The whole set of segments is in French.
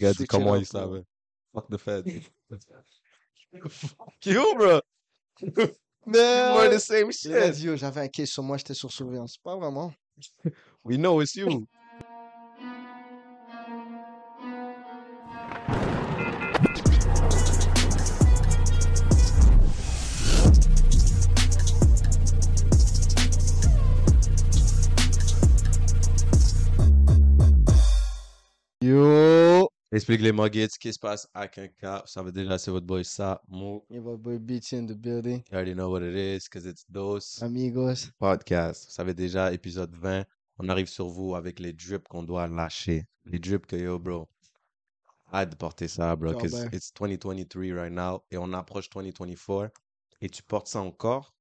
gars dit comment il savait. Fuck the Fed. Fuck you, bro. Mais We're the same shit. j'avais un case sur moi, j'étais sur surveillance. Pas vraiment. We know it's you. Explique les muggets, qui se passe à quelqu'un. Ça veut déjà, c'est votre boy Sa, Mo. Your boy Beachy in the building. You already know what it is, because it's Dose Amigos. Podcast. Vous savez déjà, épisode 20. On arrive sur vous avec les drips qu'on doit lâcher. Les drips que yo, bro. Hâte de porter ça, bro, because ben. it's 2023 right now. Et on approche 2024. Et tu portes ça encore?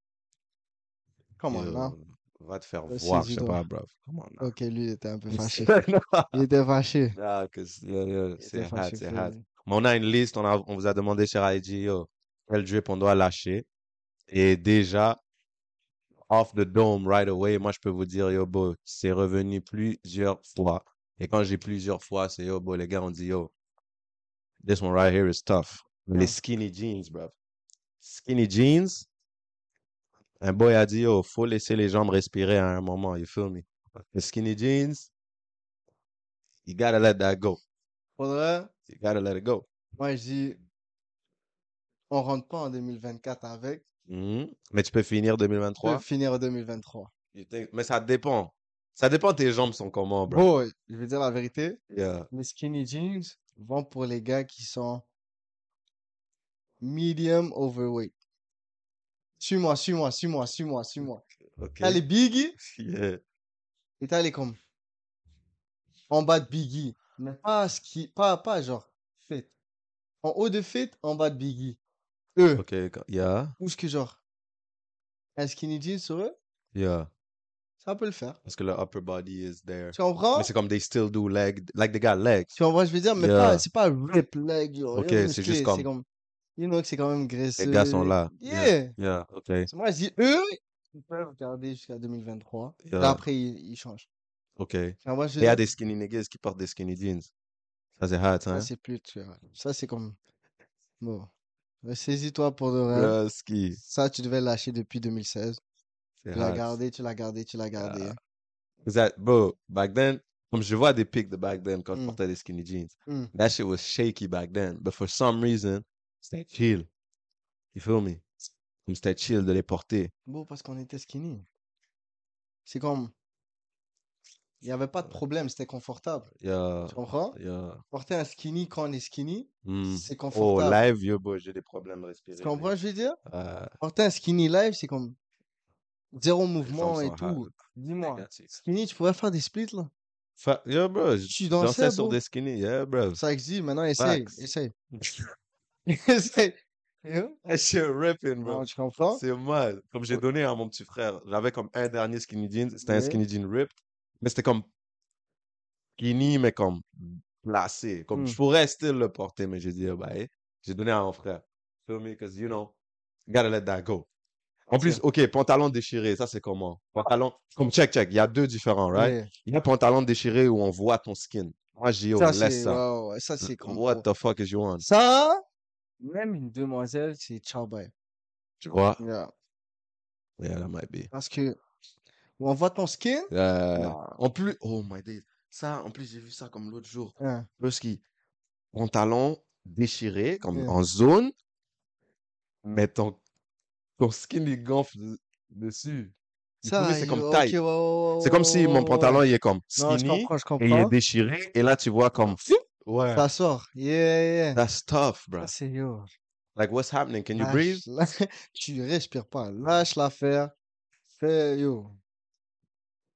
Comment là? Va te faire voir, je sais pas, bro. Come on. Ok, lui, il était un peu fâché. Il était fâché. c'est fâché, c'est hot. Mais on a une liste, on, a, on vous a demandé sur IG, yo, quel drip on doit lâcher. Et déjà, off the dome right away, moi je peux vous dire, yo, bro, c'est revenu plusieurs fois. Et quand j'ai plusieurs fois, c'est yo, bro, les gars, on dit, yo, this one right here is tough. Les Ouais. skinny jeans, bro. Skinny jeans, un boy a dit, yo, faut laisser les jambes respirer à un moment, you feel me? Les skinny jeans, you gotta let that go. Faudrait, You gotta let it go. moi, je dis, on rentre pas en 2024 avec. Mhm. Mais tu peux finir On peut 2023. finir en 2023. You think- Mais ça dépend. Ça dépend tes jambes sont comment, bro. Je vais dire la vérité. Yeah. Les skinny jeans vont pour les gars qui sont medium overweight. Suis-moi, suis-moi, suis-moi, suis-moi, suis-moi. Ok. T'as les biggie Yeah. et t'as les comme en bas de biggie. Mais pas ski, pas, pas genre fit. En haut de fit, en bas de biggie. Eux, Ok. Yeah. ou ce que genre un skinny jeans sur eux, Yeah. ça peut le faire. Parce que le upper body is there. Tu comprends? Mais c'est comme they still do leg. Like they got legs. Tu comprends, je veux dire, mais Yeah. pas, c'est pas rip leg, genre, Ok, c'est juste comme- comme, you know que c'est quand même graisseux. Les gars sont là. Yeah. Yeah. Ok. Moi, je dis, eux, ils peuvent garder jusqu'à 2023. Puis Yeah. après, ils, ils changent. Ok. Je Il y a des skinny niggas qui portent des skinny jeans. Ça, c'est hot, ça, hein? c'est plus, tu vois. Ça, c'est comme, bon. Saisis-toi pour de vrai. Le ski. Ça, tu devais lâcher depuis 2016. C'est Tu l'as gardé, tu l'as gardé, tu l'as gardé. Yeah. hein. That, bro, back then, comme je vois des pics de back then quand je Mm. portais des skinny jeans. Mm. That shit was shaky back then. But for some reason, c'était chill. You feel me? Comme c'était chill de les porter. Bon, parce qu'on était skinny. C'est comme, il n'y avait pas de problème, c'était confortable. Yeah, Tu comprends? yeah. Porter un skinny quand on est skinny, Mm. c'est Oh, confortable. live, yo, boy, j'ai des problèmes respirés. Tu comprends, je veux dire? Euh, Porter un skinny live, c'est comme zéro mouvement et tout. Dis-moi, skinny, tu pourrais faire des splits là? Fa- Yo, bro, Tu dansais dansais, sur des skinny. Yeah, bro. Ça existe, maintenant essaye, Facts. essaye. essaye. Yo, That shit ripping, bro. tu comprends? C'est mal. Comme j'ai donné à mon petit frère, j'avais comme un dernier skinny jeans. C'était un skinny jean ripped. Mais c'était comme skinny, mais comme placé. Comme Mm. je pourrais still le porter, mais j'ai dit, oh, bah, j'ai donné à mon frère. Feel me? Because, you know, gotta let that go. En plus, ok, pantalon déchiré, ça c'est comment? Pantalon, comme check, check, il y a deux différents, right? Il y a pantalon déchiré où on voit ton skin. Moi, j'ai oh, laisse ça. ouais, ça, c'est What the fuck is you on? ça, même une demoiselle, c'est ciao bye. Tu vois? Yeah. Yeah, that might be. Parce que, on voit ton skin, non. en plus, oh my days. Ça, en plus, j'ai vu ça comme l'autre jour. Hein. Parce qu'il, pantalon déchiré, comme Yeah. en zone, mais ton, ton skin, il gonfle de- dessus. Ça, c'est comme ouais, C'est comme si mon pantalon, il est comme Non, je skinny, comprends, je et il est comprends. déchiré, et là, tu vois comme, ouais, Ça sort. Yeah, yeah. that's tough, bro. C'est yo. Like, what's happening? Can you Lâche, breathe? la- Tu respires pas. Lâche l'affaire. Fais, yo.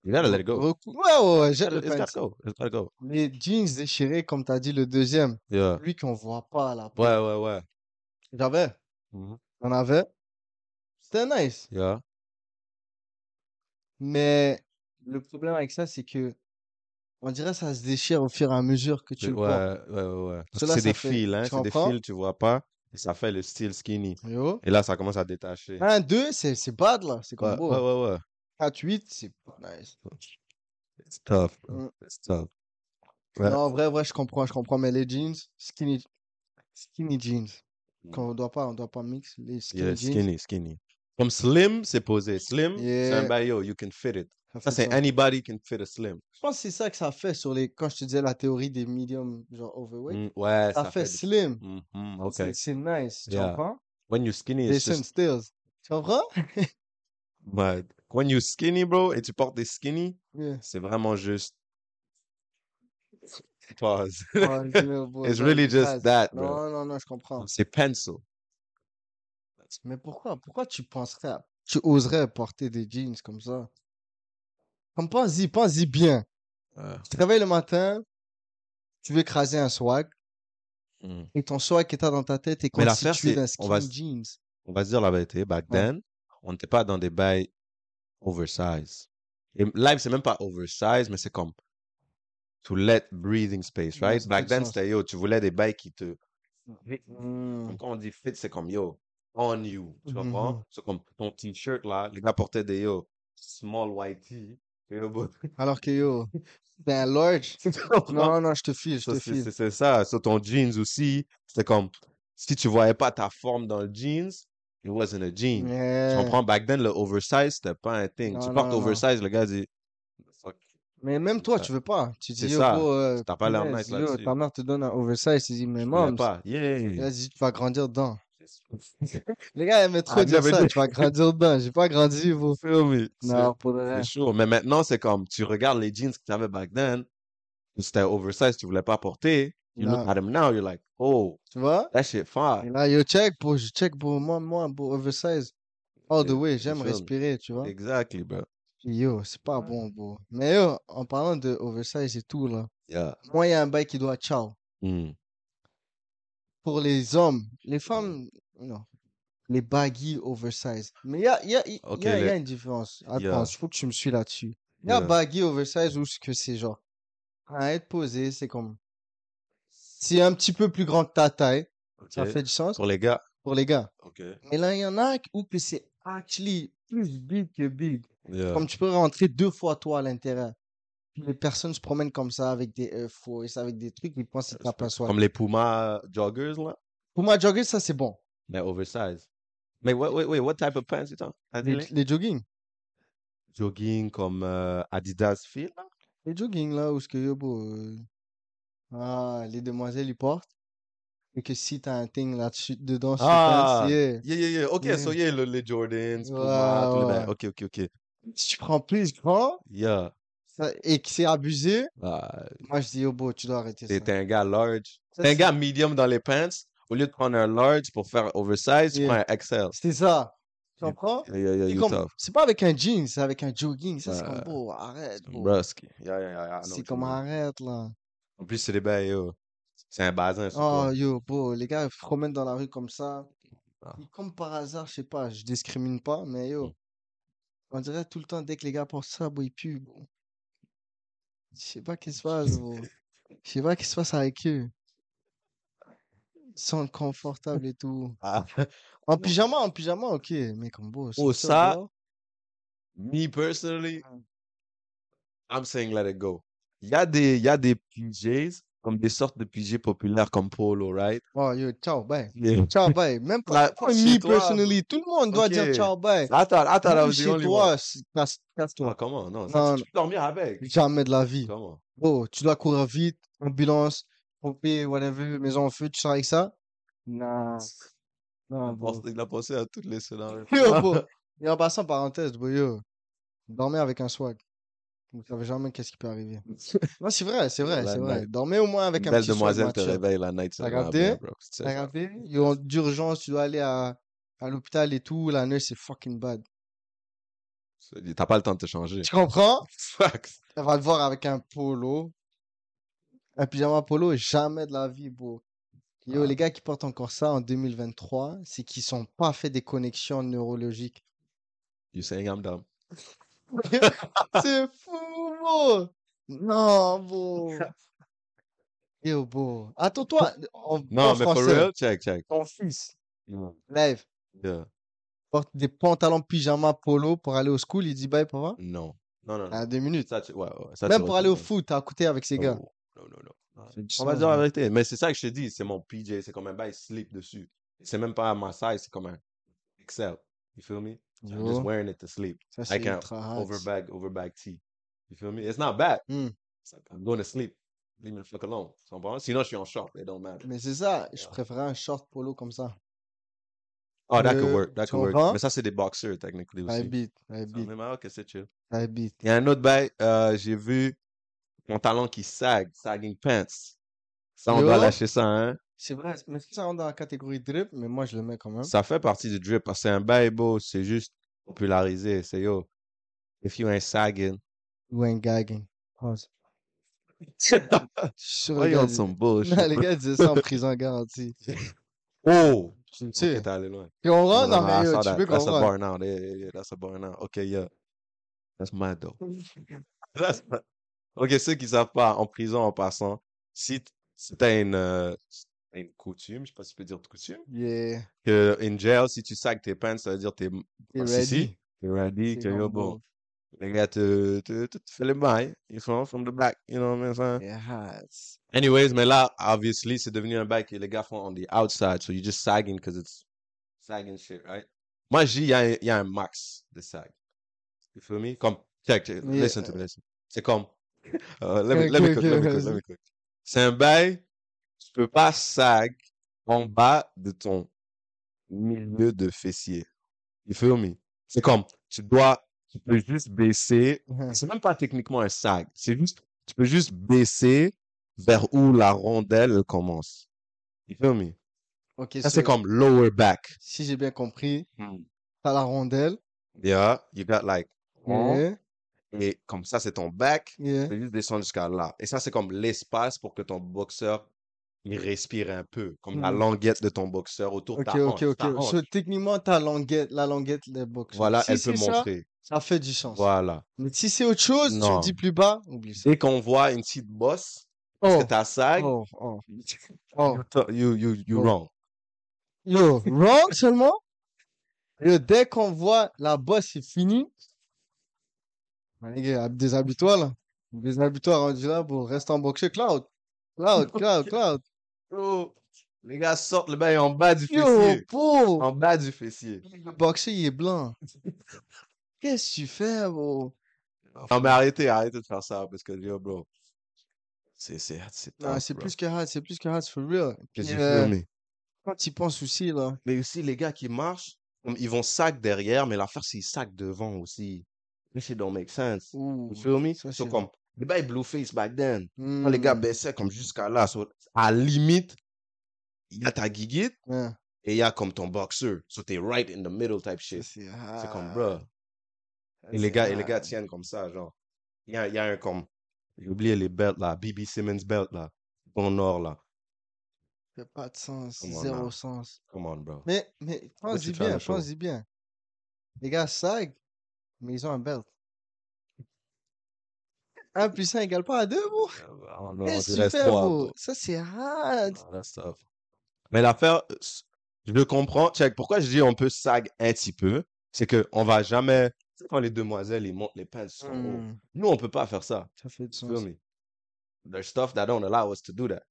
You gotta let it go. Ouais, ouais, ouais, It's gotta go. It's gotta go. Les jeans déchirés, comme t'as dit, le deuxième. Yeah. Lui qu'on voit pas à la peau. Ouais, ouais, ouais. J'avais. Mhm. On avait. C'était nice. Yeah. Mais le problème avec ça, c'est que on dirait que ça se déchire au fur et à mesure que tu Ouais, le portes. ouais, ouais, ouais. Que c'est des fait- fils, hein. C'est des fils, tu vois pas. Et ça fait le style skinny. Yo. Et là, ça commence à détacher. Un, deux, c'est c'est bad là. C'est Ouais, comme beau. ouais, ouais, ouais. 4, 8, c'est pas nice. It's tough, bro. Mm. It's tough. Ouais. Non, en vrai, vrai, je comprends, je comprends. Mais les jeans, skinny, skinny jeans. Mm. Quand on doit pas, on doit pas mix les skinny Yeah, jeans. skinny, skinny. Comme slim, c'est posé. Slim, c'est un Yeah. bail, yo, you can fit it. Ça Ça, c'est anybody can fit a slim. Je pense que c'est ça que ça fait sur les. Quand je te disais la théorie des medium, genre overweight, Mm, ouais, ça, ça fait fait slim. Mhm, ok. C'est c'est nice. Tu Yeah. comprends? When you're skinny, it's just Stills. Tu comprends? But when you skinny, bro, et tu portes des skinny, Yeah. c'est vraiment juste. Pause. Oh, yeah, It's really just that, bro. Non, non, non, je comprends. C'est pencil. Mais pourquoi? Pourquoi tu penserais, à- tu oserais porter des jeans comme ça? Comme pense-y, pense-y bien. Euh, Tu te réveilles le matin, tu veux écraser un swag, mm. et ton swag qui est dans ta tête est Mais l'affaire, constitué c'est- d'un on va jeans. On va se dire la vérité. Back Ouais. then, on n'était pas dans des bails oversize. Et live, c'est même pas oversize, mais c'est comme to let breathing space, Ouais, right? ça fait Back du then, sens. c'était yo, tu voulais des bails qui te. Mm. Quand on dit fit, c'est comme yo, on you. Tu comprends? Mhm. C'est comme ton t-shirt là, les gars portaient des yo, small white tee. Alors que yo, c'est un large. Non, non, je te file, je te c'est file. c'est- ça. Sur ton jeans aussi, c'était comme si tu voyais pas ta forme dans le jeans, it wasn't a jean. Tu comprends? Back then, le oversize, c'était pas un thing. Non, tu non, portes non. oversize, le gars dit fuck? Mais même toi, ça. tu veux pas. Tu dis, yo, euh, T'as pas l'air nice là-dessus. ta mère te donne un oversize, tu dis, mais mom, pas. Yeah. vas-y, tu vas grandir dedans. Les gars aimaient trop Ah, dire ça, tu vas grandir dedans. J'ai pas grandi, vous. Non, pour de. C'est chaud. Mais maintenant, c'est comme, tu regardes les jeans que tu avais back then, c'était oversize, tu voulais pas porter. You look Non. at them now, you're like, oh, Tu vois? that shit Et fire. là, yo, check, bro, je check, bro, moi, moi, bro, oversize. All the way, j'aime respirer, tu vois? Exactly, bro. Yo, c'est pas bon, bro. Mais yo, en parlant de oversize et tout, là, Yeah. moi, il y a un bail qui doit ciao. Mm. Pour les hommes, les femmes, non. Les baggy oversize. Mais il y a, y, a, y, a, il y a les- une différence. Yeah. Attends, il faut que tu me suis là-dessus. Il y a Yeah. baggy oversize où ce que c'est genre, à être posé, c'est comme, c'est un petit peu plus grand que ta taille. Ça fait du sens Pour les gars. pour les gars. Ok. Mais là, il y en a où que c'est actually plus big que big. Yeah. Comme tu peux rentrer deux fois toi à l'intérieur. Les personnes se promènent comme ça avec des Force, avec des trucs, ils pensent qu'ils tapent un soir. Comme les Puma joggers, là? Pour moi, jogger, ça c'est bon. Mais oversize. Mais wait, wait, wait, what type of pants you talking? Les, Les jogging. jogging comme euh, Adidas Fit, là? Les jogging là où ce que yo, euh, ah, les demoiselles ils portent. Et que si t'as un thing là-dessus, dedans, Ah, yeah. Yeah, yeah, yeah. Ok, Yeah. so yeah, le- les Jordans, Puma, tous les ouais. bails. Ok, ok, ok. Si tu prends plus grand Yeah. Ça- et que c'est abusé, Ah, moi je dis, yo, bro, tu dois arrêter ça. t'es un gars large. T'es un gars medium dans les pants. Au lieu de prendre un large pour faire oversize, tu Yeah. prends un XL. C'est ça. Tu comprends? Yeah, yeah, C'est pas avec un jean, c'est avec un jogging. Ça, c'est comme, bro, arrête, C'est comme, arrête, là. En plus, c'est des bails, yo. C'est un bazin, Oh, yo, bro, les gars, ils se promènent dans la rue comme ça. Ah. Comme par hasard, je sais pas, je discrimine pas, mais yo, Mm. on dirait tout le temps, dès que les gars portent ça, ils puent, bro. Je sais pas qu'est-ce qui se passe, bro. Je sais pas qu'est-ce qui se passe avec eux. Ils sont confortables et tout. Ah. En pyjama, en pyjama, ok, mais comme beau. Oh, ça, dehors, Me personally. I'm saying let it go. Il y a des, il y a des PJs, comme des sortes de PJ populaires comme Polo, right? Oh, yo, ciao, bye. Yeah. Ciao, bye. Même pas, Là, chez me toi, personally. Tout le monde doit dire Ok. ciao, bye. Même was the chez toi, c'est- casse- Ah, casse-toi. comment? Non, Non, ça, tu peux dormir avec. Jamais de la vie. Comment? Oh, tu dois courir vite, ambulance, pompier, whatever, maison en feu, tu sors avec ça? Non. Il Non, a bro. pensé- il a pensé à toutes les scénarios. Yo, bro. Et en passant, parenthèse, bro, yo, dormez avec un swag. Vous savez jamais qu'est-ce qui peut arriver? Non, c'est vrai, c'est vrai, c'est vrai. Dormez au moins avec un belle petit demoiselle te réveille la night, ça T'as capté? T'as capté? D'urgence, tu dois aller à, à l'hôpital et tout, la nurse, c'est fucking bad. T'as pas le temps de te changer. Tu comprends? Facts. Elle va te voir avec un polo. Un pyjama polo, jamais de la vie, bro. Yo, Ah. les gars qui portent encore ça en 2023, c'est qu'ils sont pas fait des connexions neurologiques. You saying I'm dumb? C'est fou, bro! Non, bro! Yo, bro. Attends-toi, en Non, mais for français, real, check, check. ton fils, live, Yeah. porte des pantalons pyjama polo pour aller au school, il dit bye, papa? Non. Non, non, non. À deux minutes. Ça, tu, ouais, ouais, ça, Même pour aller au foot, t'as coûté avec ces gars. Oh. non, non, non. Du On va dire la hein. vérité. Mais c'est ça que je te dis, c'est mon PJ, c'est comme un bail slip dessus. C'est même pas ma size, c'est comme un XL. You feel me? I'm just wearing it to sleep. ça ultra hot. overbag, overbag tee. You feel me? It's not bad. Hmm. It's like I'm going to sleep. Leave me the fuck alone. Sinon, je suis en short. It don't matter. Mais c'est ça, je Yeah. préférais un short polo comme ça. Oh, that could work. That could work. Mais ça, c'est des boxers, technically I aussi. beat, I beat, mais, ah, ok, c'est chill. I beat. Il y a un autre bail, euh, j'ai vu mon talon qui sag, sagging pants. Ça, on doit Yo. lâcher ça, hein? C'est vrai, mais ça rentre dans la catégorie drip, mais moi je le mets quand même. Ça fait partie du drip parce que c'est un bail beau, c'est juste popularisé. C'est yo, if you ain't sagging, Ou un gagging. Pause. Je suis sûr, why les you gars, some bullshit? Non, les gars disaient ça en prison garantie. Oh! Tu Ok, sais. t'es allé loin. Puis on rentre, no, non, no, mais I yo, saw tu that. peux That's a bar now. Yeah, yeah, yeah, that's a bar now. Okay, yeah. That's mad though. That's mad. Ok, ceux qui savent pas, en prison, en passant, si, t'as une, euh, une coutume, je sais pas si tu peux dire coutume, Yeah, que in jail, si tu sacs tes pants, ça veut dire t'es t'es Ah, t'es ready, que yo, bon, les gars te, te, te, fait le bail, ils font from the back, you know what I'm saying? Yeah. Anyways, mais là, obviously, c'est devenu un bail que les gars font on the outside, so you're just sagging because it's sagging shit, right? Moi, dis, il y, a y a un max de sag. You feel me? Comme, check, check, Yeah. listen to me, listen. C'est comme, uh, let me, let me cook, ok, let me cook, let me cook. C'est un bail, tu peux pas sag en bas de ton milieu de fessier. You feel me? C'est comme, tu dois, tu peux juste baisser. Mhm. C'est même pas techniquement un sag. C'est juste, tu peux juste baisser vers où la rondelle elle commence. You feel me? Ça, so, c'est comme lower back. si j'ai bien compris, t'as la rondelle. Yeah, you got like, Yeah, et comme ça, c'est ton back. yeah. Tu peux juste descendre jusqu'à là. Et ça, c'est comme l'espace pour que ton boxeur, il respire un peu. Comme la Hmm. languette de ton boxeur autour de Ok, ta ok, hanche. ok. ta So, hanche. techniquement, ta languette, la languette, les box. Voilà, Si elle peut ça, montrer. ça fait du sens. Voilà. Mais si c'est autre chose, tu dis plus bas, oublie ça. Dès qu'on voit une petite bosse, parce Oh, que t'as sag, oh, oh, oh. you, you, you, Oh. wrong. Yo, wrong seulement? Yo, dès qu'on voit la bosse, c'est fini? Gars, déshabille-toi là. Déshabille-toi rendu là pour rester en boxer. Cloud. Cloud, cloud, cloud. Les gars sortent le bail en bas du Yo, fessier. bro. En bas du fessier. Le boxer, il est blanc. Qu'est-ce que tu fais, bro? Non, mais arrêtez, arrêtez de faire ça, parce que, yo, bro, c'est, c'est, c'est Non, c'est plus que hard, c'est plus que hard, for real. Qu'est-ce Puis, que euh, mais? quand tu penses aussi, là. Mais aussi, les gars qui marchent, ils vont sac derrière, mais l'affaire, c'est ils sac devant aussi. This shit don't make sense. Ouh, You feel me? ça, So, c'est comme, les bails blueface back then. Quand les gars Hmm, baissaient comme jusqu'à là, so, à la limite, il y a ta ouais, et il y a comme ton boxer. So, t'es right in the middle type shit. c'est comme, bro. Et les gars, et les gars tiennent comme ça, genre. Il y a, il y a un comme, j'ai oublié les belts là, BB Simmons belt là, en or là. Ça fait pas de sens, Come zéro sens. Come on, bro. Mais, mais, pense-y bien, pense-y bien. Les gars sag, mais ils ont un belt. 1 plus 1 égale pas à 2, bro. Euh, on- on Qu'est-ce que dirait tu fais, trois, bro? bro. Ça, c'est hard. Ah. Mais l'affaire, je le comprends. Check, pourquoi je dis on peut sag un petit peu, c'est que on va jamais, tu sais, quand les demoiselles, ils montent les haut. Hmm, Nous, on peut pas faire ça. ça fait du sens. There's stuff that don't allow us to do that.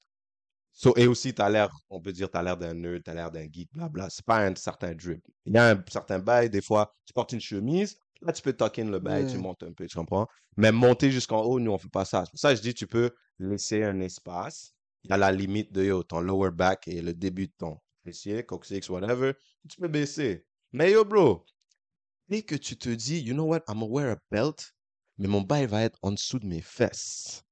So, et aussi, t'as l'air, on peut dire, t'as l'air d'un nerd, t'as l'air d'un geek, blabla. C'est pas un certain drip. Il y a un certain bail, des fois, tu portes une chemise, là, tu peux tuck in le bail, tu montes un peu, tu comprends? Mais monter jusqu'en haut, nous, on fait pas ça. C'est pour ça que je dis, tu peux laisser un espace à la limite de yo, ton lower back et le début de ton fessier, coccyx, whatever. Tu peux baisser. Mais yo, bro, dès que tu te dis, you know what, I'm gonna wear a belt, mais mon bail va être en dessous de mes fesses.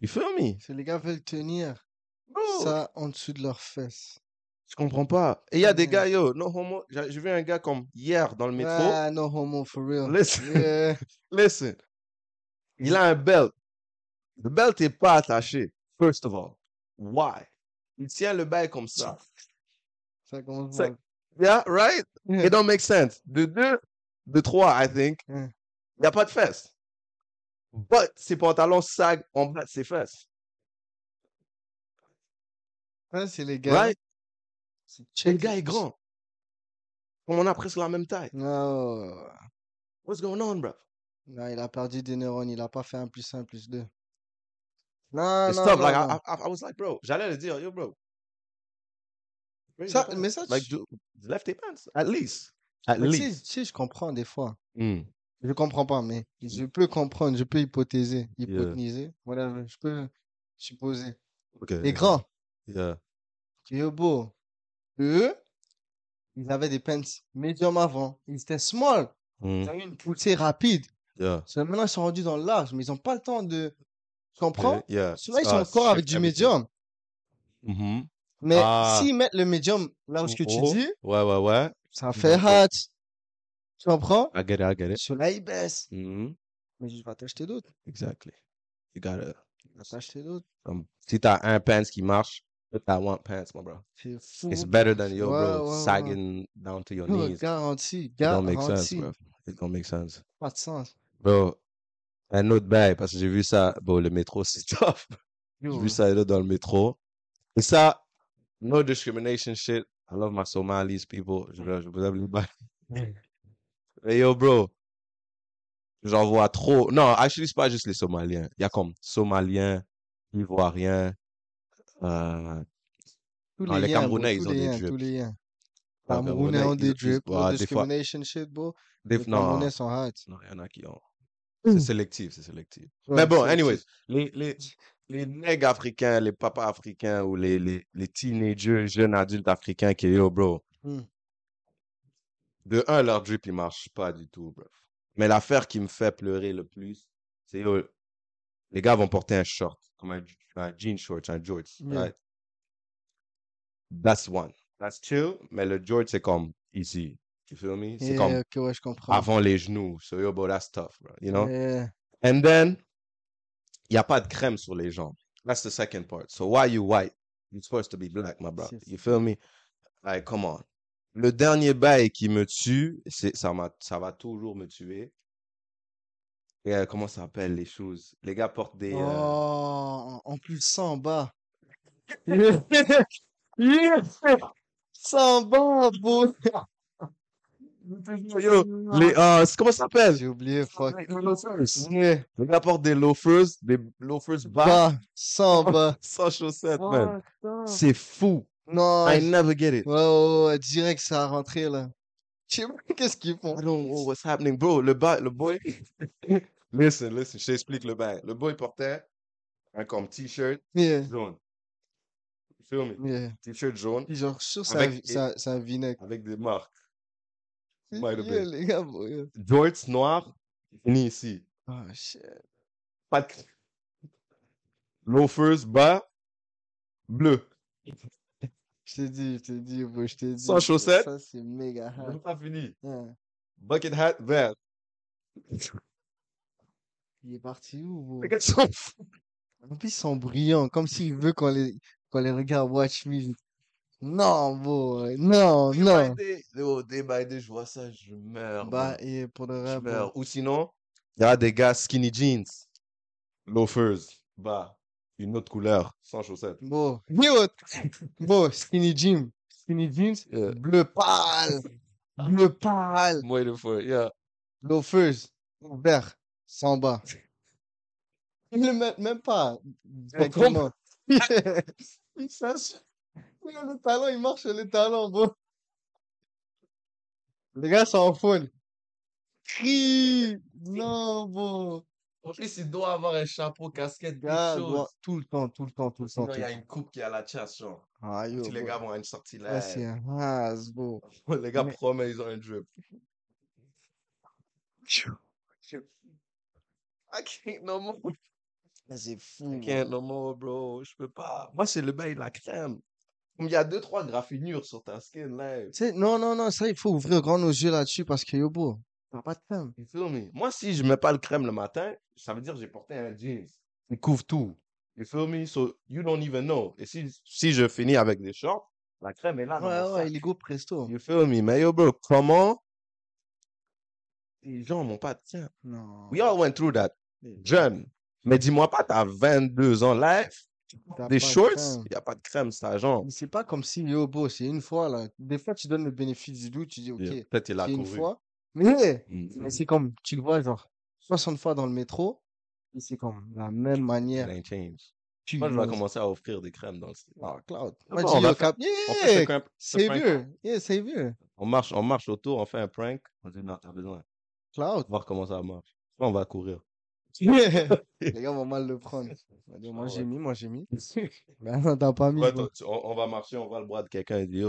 You feel me? C'est les gars veulent tenir Bro, ça en dessous de leurs fesses. Je comprends pas. Et il y a des gars, yo, no homo. J'ai vu un gars comme hier dans le métro. Ah, no homo, for real. Listen, Yeah. listen. Il a un belt. Le belt est pas attaché. First of all. Why? Il tient le bail comme ça. Ça commence Ça-. Yeah, right? Yeah. It don't make sense. De deux, de trois, I think. Il Yeah. n'y a pas de fesses. But ses pantalons sag en bas de ses fesses. C'est les gars. Right? Le gars est grand. On a presque la même taille. Non. What's going on, bro? Non, il a perdu des neurones. Il a pas fait 1 plus 1 plus 2. Non, It's non, tough. non, Like, I, non. I, I was like, bro, j'allais le dire, yo, bro. Ça, mais ça, Like, tu- do, left tes pants, at least. At mais least. tu sais, je comprends des fois. Mm. Je comprends pas, mais je peux comprendre, je peux hypothéser, Yeah. je peux supposer. Okay. Les grands, Yeah. yo, beau, eux, ils avaient des pants médium avant, ils étaient small, Mm. ils ont eu une poussée rapide. Yeah. Maintenant, ils sont rendus dans le large, mais ils n'ont pas le temps de. Tu comprends? Yeah. ils Ah, sont encore avec du médium. Mhm. Mais Ah. s'ils mettent le médium là où ce que tu Oh. dis, Ouais, ouais, ouais. ça fait D'accord. hot. Tu comprends? I get it, I get it. Ceux-là, ils baissent. Mhm. Mais je vais t'acheter d'autres. Exactly. You gotta. Je vais t'acheter d'autres. Um, si t'as un pants qui marche, put that one pants, my bro. C'est fou. It's better than yo, Ouais, bro, ouais, ouais. sagging down to your Non, knees. garanti, It don't make sense, garanti. bro. It don't make sense. Pas de sens. Bro, un autre bail, parce que j'ai vu ça, bon, le métro, c'est tough. J'ai Yo, vu ça là dans le métro. Et ça, no discrimination shit. I love my Somalis people. Je, je vous aime les bails. Mais yo, bro, j'en vois trop. Non, actually, c'est pas juste les Somaliens. Il y a comme Somaliens, Ivoiriens, euh, non, les les Camerounais, tous ils ont les des liens, tous drips. les liens. Ouais, Camerounais ont des ils- drips. discrimination shit, bro. Les non, Camerounais sont hot. non, il y en a qui ont. Mm. C'est sélectif, c'est sélectif. Ouais, Mais bon, anyways, les, les, les nègres africains, les papas africains ou les, les, les teenagers, jeunes adultes africains qui, yo, bro, Mm. de un, leur drip, il marche pas du tout, bro. Mais l'affaire qui me fait pleurer le plus, c'est, yo, les gars vont porter un short, comme un, un jean short, un Yeah. right? That's one. That's chill, mais le jorts, c'est comme easy. You feel me? C'est Yeah, comme ok, ouais, je comprends. avant les genoux. So, yo, bro, that's tough, bro. You know? Yeah. And then, il n'y a pas de crème sur les jambes. That's the second part. So why you white? You're supposed to be black, my bro. C'est You feel me? Like, come on. Le dernier bail qui me tue, c'est, ça m'a, ça va toujours me tuer. Et, euh, comment ça s'appelle les choses? Les gars portent des, euh, Oh, en plus, ça en bas. Ça en bas, bro. yo, les, euh, comment ça s'appelle? J'ai oublié, fuck. Les loafers. Yeah. Les gars portent des loafers, des loafers bas, Bas, en bas. sans chaussettes, man. C'est fou. Non, I never get it. ouais, ouais, ouais, direct, ça a rentré, là. Qu'est-ce qu'ils font? I don't know what's happening, bro. Le, ba- le boy. listen, listen, je t'explique le bail. Le boy portait un comme t-shirt Yeah, jaune. Feel me? yeah. T-shirt jaune Puis genre, un Avec- un vinaigre. avec des marques. Might have Yeah, been. les gars, bro, yeah. Jorts noirs, fini ici. Oh, shit. Pas de. Loafers bas, bleu. Je t'ai dit, je t'ai dit, bro, je t'ai dit. Sans chaussettes? Ça, c'est méga hard. Même pas fini. Bucket hat vert. Il est parti où, bro? Les gars sont fous. En plus, ils sont brillants, comme s'il veut qu'on les, qu'on les regarde Watch Me. Non, bro, non, Day non. day. Oh, day by day, je vois ça, je meurs. Bah, et pour de Je vrai, bro. meurs. Ou sinon, il y a des gars skinny jeans, loafers, bas, une autre couleur, sans chaussettes. Bon, yo, bon, skinny jeans, skinny jeans, Yeah. bleu pâle, bleu pâle, Moi, il faut, yeah. loafers, vert, sans bas. Ils le mettent même pas directement. Ils cherchent. Regarde le talon, il marche sur le talon, bro. Les gars s'en foutent. Crie! Non, bro. En plus, il doit avoir un chapeau, casquette, quelque chose. doit- tout le temps, tout le temps, tout le temps. Sinon, il y a une coupe qui est à la chasse, genre. Ah, yo, les gars vont à une sortie Ça, là, c'est un les gars Mais- promettent, ils ont un drip. I can't no more. C'est fou. I can't no more, bro. Je peux pas. Moi, c'est le bail la crème. Il y a deux, trois graffinures sur ta skin, là. Non, non, non, ça, il faut ouvrir grand nos yeux là-dessus parce que, yo, bro, t'as pas de crème. You feel me? Moi, si je mets pas le crème le matin, ça veut dire que j'ai porté un jeans. Il couvre tout. You feel me? So, you don't even know. Et si, si je finis avec des shorts, la crème est là dans Ouais, ouais, sac. il est go presto. You feel me? Mais yo, bro, comment les gens n'ont pas de crème? Non. We all went through that. Jeune. Mais dis-moi pas, t'as 22 ans live, des de shorts, il n'y a pas de crème, jambe. Mais C'est pas comme si, yo, bro, c'est une fois, là. Des fois, tu donnes le bénéfice du doute, tu dis, ok, Yeah, Peut-être il a c'est une couru. fois. Mais, Mm. mais c'est comme, tu le vois, genre, 60 fois dans le métro, et c'est comme la même It manière. ain't changed. Tu Moi, je vais commencer à offrir des crèmes dans le. Ah, Cloud. Ah Moi, bon, je on va cap, On yeah, c'est vieux. Yeah, c'est vieux. On marche, on marche autour, on fait un prank. On dit, non, t'as besoin. Cloud. Voir comment ça marche. Après, on va courir. Les gars vont mal le prendre. On va dire, Moi, Ah j'ai ouais. mis, moi, j'ai mis. Mais non, t'as pas mis. Ouais, bro. toi, tu- on, on va marcher, on voit le bras de quelqu'un et dit,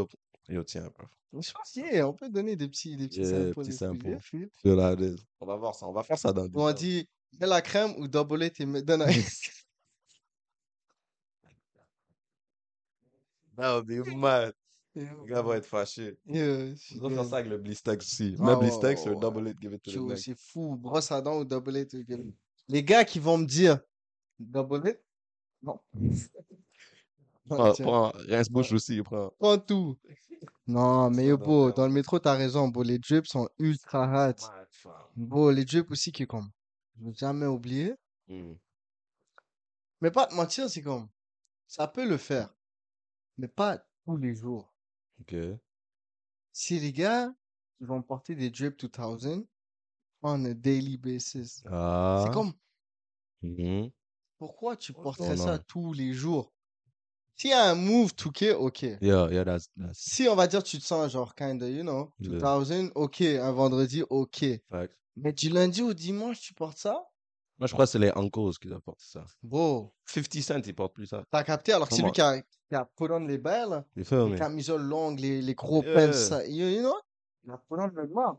yo, tiens, bro. Je pense, yeah, on peut donner des petits, des petits Yeah, samples. petits. Feel how it is. On va voir ça, on va faire ça dans le On dit, mets la crème ou double it et mets- donne un. Would be mad. Les gars vont être fâchés. yeah, On doit faire ça avec le blistex aussi. Ah Mets ouais, blistex or ouais. double it, give it to the. C'est fou, brosse à dents ou double it. ou give- Les gars qui vont me dire double it, non. Non, Prends, prends rince-bouche aussi, prends. prends tout. Non, mais yo, beau, dans le métro, t'as raison, beau, les drips sont ultra hot. Beau, les drips aussi qui comme, je vais jamais oublier. Hmm. Mais pas te mentir, c'est comme, ça peut le faire, mais pas tous les jours. Ok. Si les gars, ils vont porter des drips 2000 on a daily basis. Ah. C'est comme, Mhm. pourquoi tu porterais ça tous les jours? S'il y a un move 2K, ok. Yeah, yeah, that's, that's Si on va dire tu te sens genre kinda, you know, Yeah. 2000, ok, un vendredi, ok. fact. Mais du lundi au dimanche, tu portes ça? Moi, je crois que c'est les uncles qui apportent ça. Bro, 50 Cent, il porte plus ça. t'as capté? Alors que c'est lui qui a, qui a put on les belles. You feel les me? camisoles longues, les, les gros Yeah. pants, you, you know? Il a put on le noir.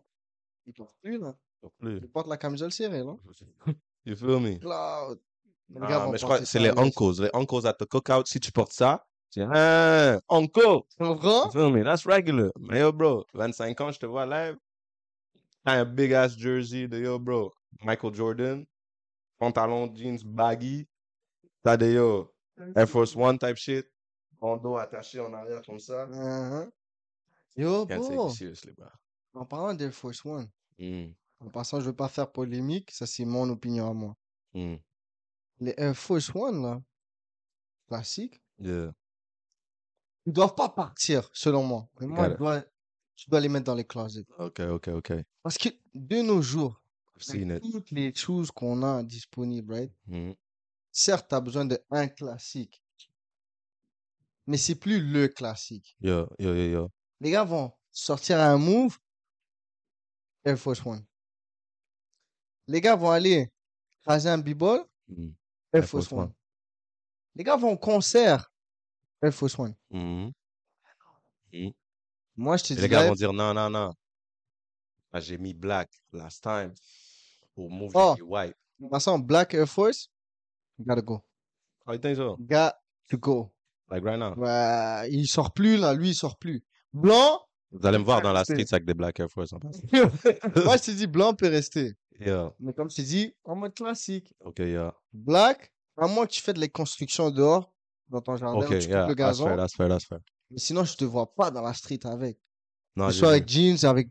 Il porte plus, là. Il porte plus. Il porte la camisole serrée, là. You feel me? Cloud. Les Ah, vont mais je crois que c'est les uncles. Les uncles at the cookout, si tu portes ça, tu dis, ah, uncle! Tu comprends? You feel me? That's regular. Mais yo, bro, 25 ans, je te vois live. T'as un big ass jersey de yo, bro. Michael Jordan. Pantalon jeans baggy. T'as des yo, Air Force One type shit. Bandeau attaché en arrière comme ça. Uh-huh. Yo, bro, you seriously, bro. en parlant d'Air Force One, Mm, en passant, je veux pas faire polémique, ça c'est mon opinion à moi. mm, Les Air Force One, là, classiques, yeah. ils doivent pas partir, selon moi. Mais moi, dois, je dois les mettre dans les closets. Ok, ok, ok. Parce que de nos jours, avec toutes les choses qu'on a disponibles, right? Mm, Certes, tu as besoin de un classique, mais c'est plus le classique. Yo, yo, yo, yo. Les gars vont sortir un move, Air Force One. Les gars vont aller raser un b-ball, Mm, Air Force One. Les gars vont au concert, Air Force One. mhm. Moi, je te dis les gars vont dire non, non, non. Ah, j'ai mis black last time. Pour move, Oh. white. en passant, Black Air Force, gotta go. Oh, you think so? Got to go. Like right now? Il sort plus, là, lui, il sort plus. Blanc, Vous allez me voir dans la street avec des black Air Force en passant. moi, je te dis, blanc peut rester. Yeah. Mais comme je te dis, en mode classique. Ok, yeah. Black, à moins que tu fais de les constructions dehors, dans ton jardin, Ok, où tu coupes yeah. le That's gazon. fair, that's fair, that's fair. Mais sinon, je te vois pas dans la street avec. Non, Que j'ai soit avec jeans, avec.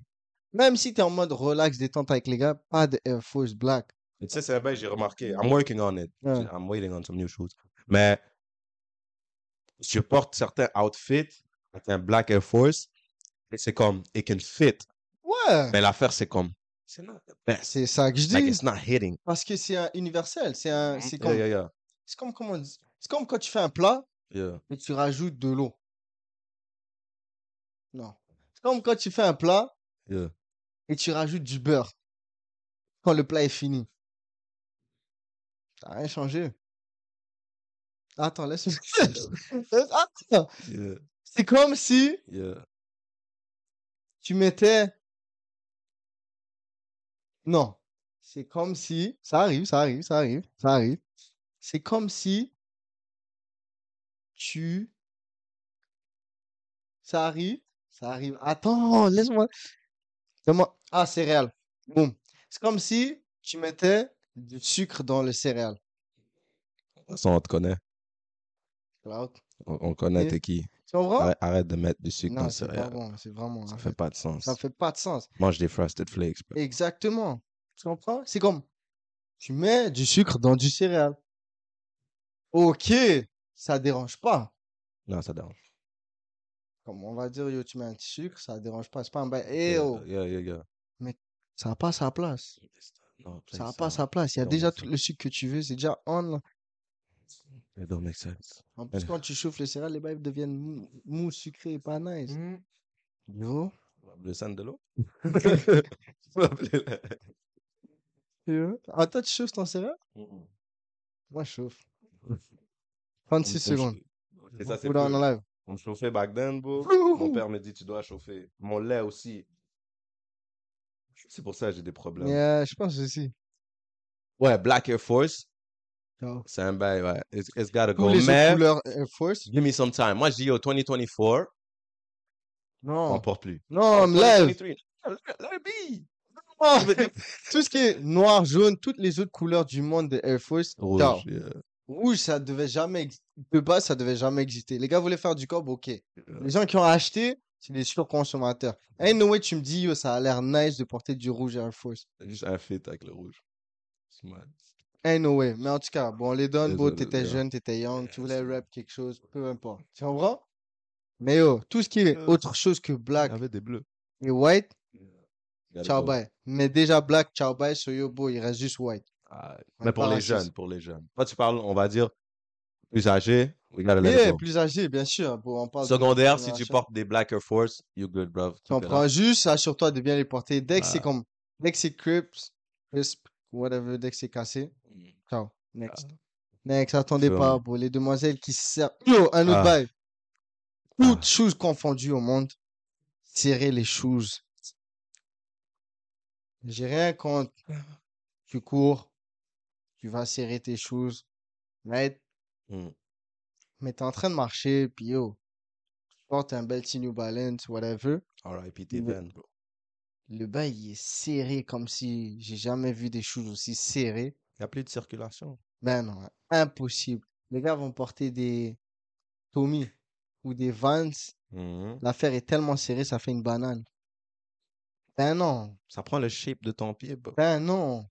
Même si t'es en mode relax, détente avec les gars, pas de Air Force Black. Tu sais, c'est vrai, j'ai remarqué. I'm working on it. I'm waiting on some new shoes. Mais je porte certains outfits avec un black Air Force et c'est comme, it can fit. Ouais, Mais l'affaire, c'est comme, c'est best. c'est ça que je Like, dis. it's not hitting. Parce que c'est un universel. C'est un, c'est Yeah, comme, yeah, yeah. c'est comme, comment on dit- c'est comme quand tu fais un plat Yeah. et tu rajoutes de l'eau. Non. C'est comme quand tu fais un plat Yeah. et tu rajoutes du beurre. Quand le plat est fini. Ça n'a rien changé. Attends, laisse Attends. Yeah. C'est comme si Yeah. tu mettais. Non. C'est comme si. Ça arrive, ça arrive, ça arrive, ça arrive. C'est comme si tu. Ça arrive, ça arrive. Attends, laisse-moi. Donne-moi. Ah, céréales. Boum. C'est comme si tu mettais du sucre dans le céréal. De toute façon, on te connaît. Cloud. On, on connaît t'es qui. Tu comprends? Arrête, arrête de mettre du sucre dans le c'est pas céréal. bon, c'est vraiment. Ça en fait pas de sens. ça fait pas de sens. Mange des Frosted Flakes. bro. Exactement. Tu comprends? C'est comme, tu mets du sucre dans du céréal. Ok, ça dérange pas. Non, ça dérange. Comme on va dire, yo, tu mets un petit sucre, ça dérange pas. C'est pas un bail. Eh Yeah, oh, yeah, yeah, yeah. ça n'a pas sa place. Non, Ça n'a pas ça. sa place. Il y a Non, déjà mais tout le sucre que tu veux, c'est déjà on. Là. It don't make sense. En plus, quand tu chauffes les céréales, les bails deviennent mou, mou, sucrés et pas nice. Mm. Yo. Le sang de l'eau? Ah, toi, tu chauffes ton céréale? Moi, je chauffe. 36 secondes. Et ça, c'est on peu. live. On me chauffait back then, bro. Mon père me dit, tu dois chauffer. Mon lait aussi. C'est pour ça que j'ai des problèmes. Yeah, je pense aussi. Ouais, Black Air Force, Ciao. c'est un bail, ouais. It's, it's gotta go. les autres Mais, couleurs Air Force? give me some time. Moi, je dis, yo, 2024, on Non. porte plus. Non, Oh, me lève. 2023, let it be. Oh, tout ce qui est noir, jaune, toutes les autres couleurs du monde de Air Force. Rouge, yeah. Rouge, ça devait jamais De base, ça devait jamais exister. Les gars voulaient faire du cob, ok. Les gens qui ont acheté, c'est des surconsommateurs. No way, tu me dis, yo, ça a l'air nice de porter du rouge Air Force. Juste un fit avec le rouge. C'est. Ain't no way. Mais en tout cas, bon, les donne, Désolé, t'étais jeune, t'étais young, tu voulais rap quelque chose, peu importe. Tu comprends? Mais yo, tout ce qui est Euh, autre chose que Il black y avait des bleus. et white, ciao bye. Mais déjà black, ciao bye, so yo, bro, il reste juste white. Ah, mais pour les jeunes, pour les jeunes. Toi, tu parles, on va dire, plus âgé, Yeah, go. plus âgé, bien sûr. Bon, on parle de Secondaire, si tu portes des Black Air Force, you good, bro. Tu comprends? Juste, assure-toi de bien les porter. Dès que c'est Ah. comme, dès que c'est crisp, crisp, whatever, dès que c'est cassé, ciao, next. Next, attendez Sure. pas, bro. Les demoiselles qui se servent. Yo, un autre Ah. bail. Toutes Ah. choses confondues au monde, serrer les choses. J'ai rien contre. Tu cours, tu vas serrer tes choses, right? Mm. Mais t'es en train de marcher, puis yo, tu portes un bel New Balance, whatever. R.I.P. veines, bro. Le bail, il est serré comme si j'ai jamais vu des choses aussi serrées. Il n'y a plus de circulation. Ben non, impossible. Les gars vont porter des Tommy ou des Vans. Mhm. L'affaire est tellement serrée, ça fait une banane. Ben non, Ça prend le shape de ton pied, bro. ben non.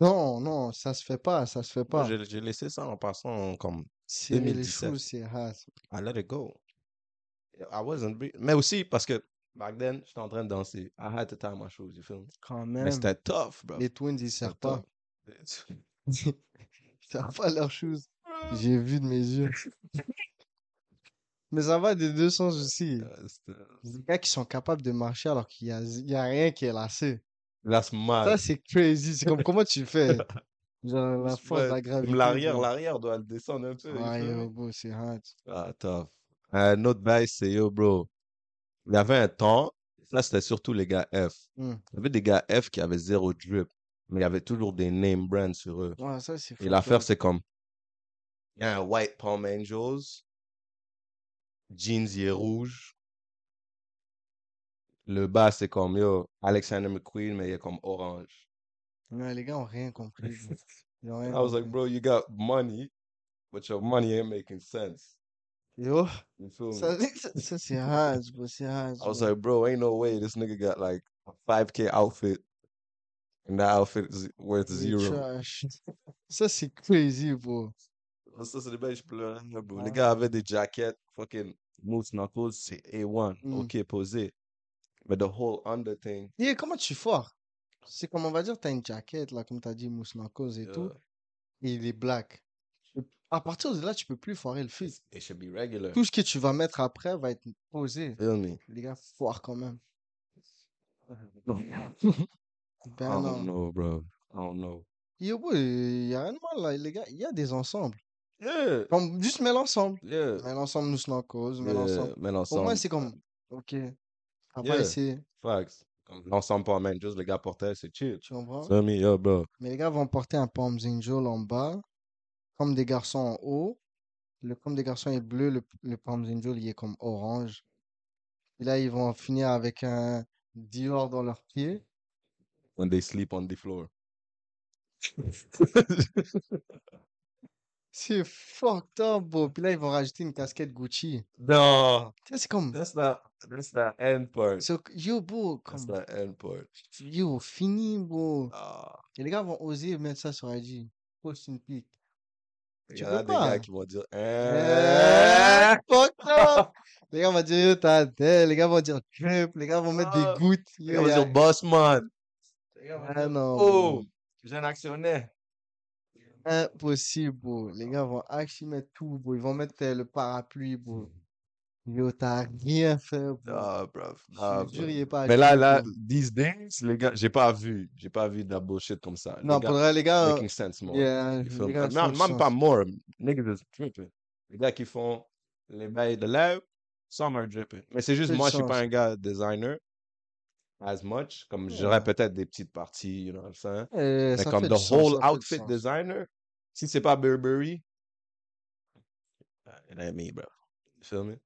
Non, non, ça se fait pas, ça se fait pas. j'ai laissé ça en passant comme Serrer les 2017. choses, c'est. I let it go. I wasn't Mais aussi parce que back then, j'étais en train de danser. I had to tie my shoes, you feel me? Quand Mais même. c'était tough, bro. Les twins, ils servent pas. Ils servent pas leurs choses. J'ai vu de mes yeux. Mais ça va des deux sens aussi. C'était- Des gars qui sont capables de marcher alors qu'il y a, il y a rien qui est lacé. That's mad. Ça, c'est crazy. C'est comme comment tu fais? Genre, la force de la Ouais, gravité. L'arrière, l'arrière doit le descendre un peu. me? yo, bro, c'est hard. Ah, tough. Un autre bail, c'est yo, bro. Il y avait un temps, ça c'était surtout les gars F. Hmm. Il y avait des gars F qui avaient zéro drip, mais il y avait toujours des name brands sur eux. Ouais, ça, c'est Et l'affaire, c'est comme, il y a un White Palm Angels, jeans, il est rouge. Le bas, c'est comme, yo, Alexander McQueen, mais il est comme orange. Ouais, les gars ont rien compris. Ils ont rien I was like, bro, you got money, but your money ain't making sense. Yo, You feel me? ça, c'est hard, bro, c'est hard. I was like, bro, ain't no way this nigga got like a 5K outfit and that outfit is worth zero. trash. Ça, c'est crazy, bro. Ça, c'est des belles, pleurais, bro. Ouais. Les gars avaient des jackets, fucking Moose Knuckles, c'est A1. Mm. Ok, posé. Mais the whole under thing, Et comment tu foires? C'est comme on va dire, t'as une jaquette, là, comme t'as dit, mousse Narcos et tout, yeah, et il est black. À partir de là, tu peux plus foirer le fit. it should be regular. Tout ce que tu vas mettre après va être posé. Feel me? Les gars foirent quand même. I Ben don't non. know, bro. I don't know. Yo, il y a rien de mal, là, les gars. Il y a des ensembles. Yeah, Comme, juste mets l'ensemble. yeah. Mets l'ensemble, nous Narcos, mets yeah. l'ensemble. Mais Au moins, l'ensemble, c'est comme, ok, on va Yeah. essayer. facts. Comme L'ensemble pas même, juste les gars portaient, c'est chill. Tu comprends? Feel me? Yo, bro. Mais les gars vont porter un Palms Angel en bas, comme des garçons en haut. Le comme des garçons est bleu, le, le Palms Angel il est comme orange. Et là, ils vont finir avec un Dior dans leurs pieds. When they sleep on the floor. C'est fucked up, bro. Puis là, ils vont rajouter une casquette Gucci. no, Tu sais, c'est comme, that's not, that's the end part. c'est- yo, bro, That's comme, the end part. yo, fini, bro. Ah, Et les gars vont oser mettre ça sur IG. Post une pic. il y en a des gars qui vont dire, Eh, fucked up. Les gars vont dire, yo, t'as. Les gars vont dire, drip. Les gars vont mettre Ah. des gouttes. ils Yo, vont y a- dire, boss man. Ah non, Oh, bro. j'ai un actionnaire. Impossible, bro. Les gars vont actually mettre tout, bro. Ils vont mettre euh, le parapluie, bro. Yo, t'as rien fait, bro. Ah, bro. Je Ah, te jure, bro. il est pas Mais là, là, bro. these days, les gars, j'ai pas vu. J'ai pas vu de la bullshit comme ça. Les Non, gars, pour vrai, les gars, making sense more. yeah, You feel les me? gars, du même pas more. Niggas is tripping. Les gars qui font les bails de lèvres, some are dripping. Mais c'est juste, moi, je suis pas un gars designer as much. Comme j'aurais peut-être des petites parties, you know what I'm saying? Mais ça comme the sens, whole outfit designer, si c'est pas Burberry, it ain't me, bro. You feel me?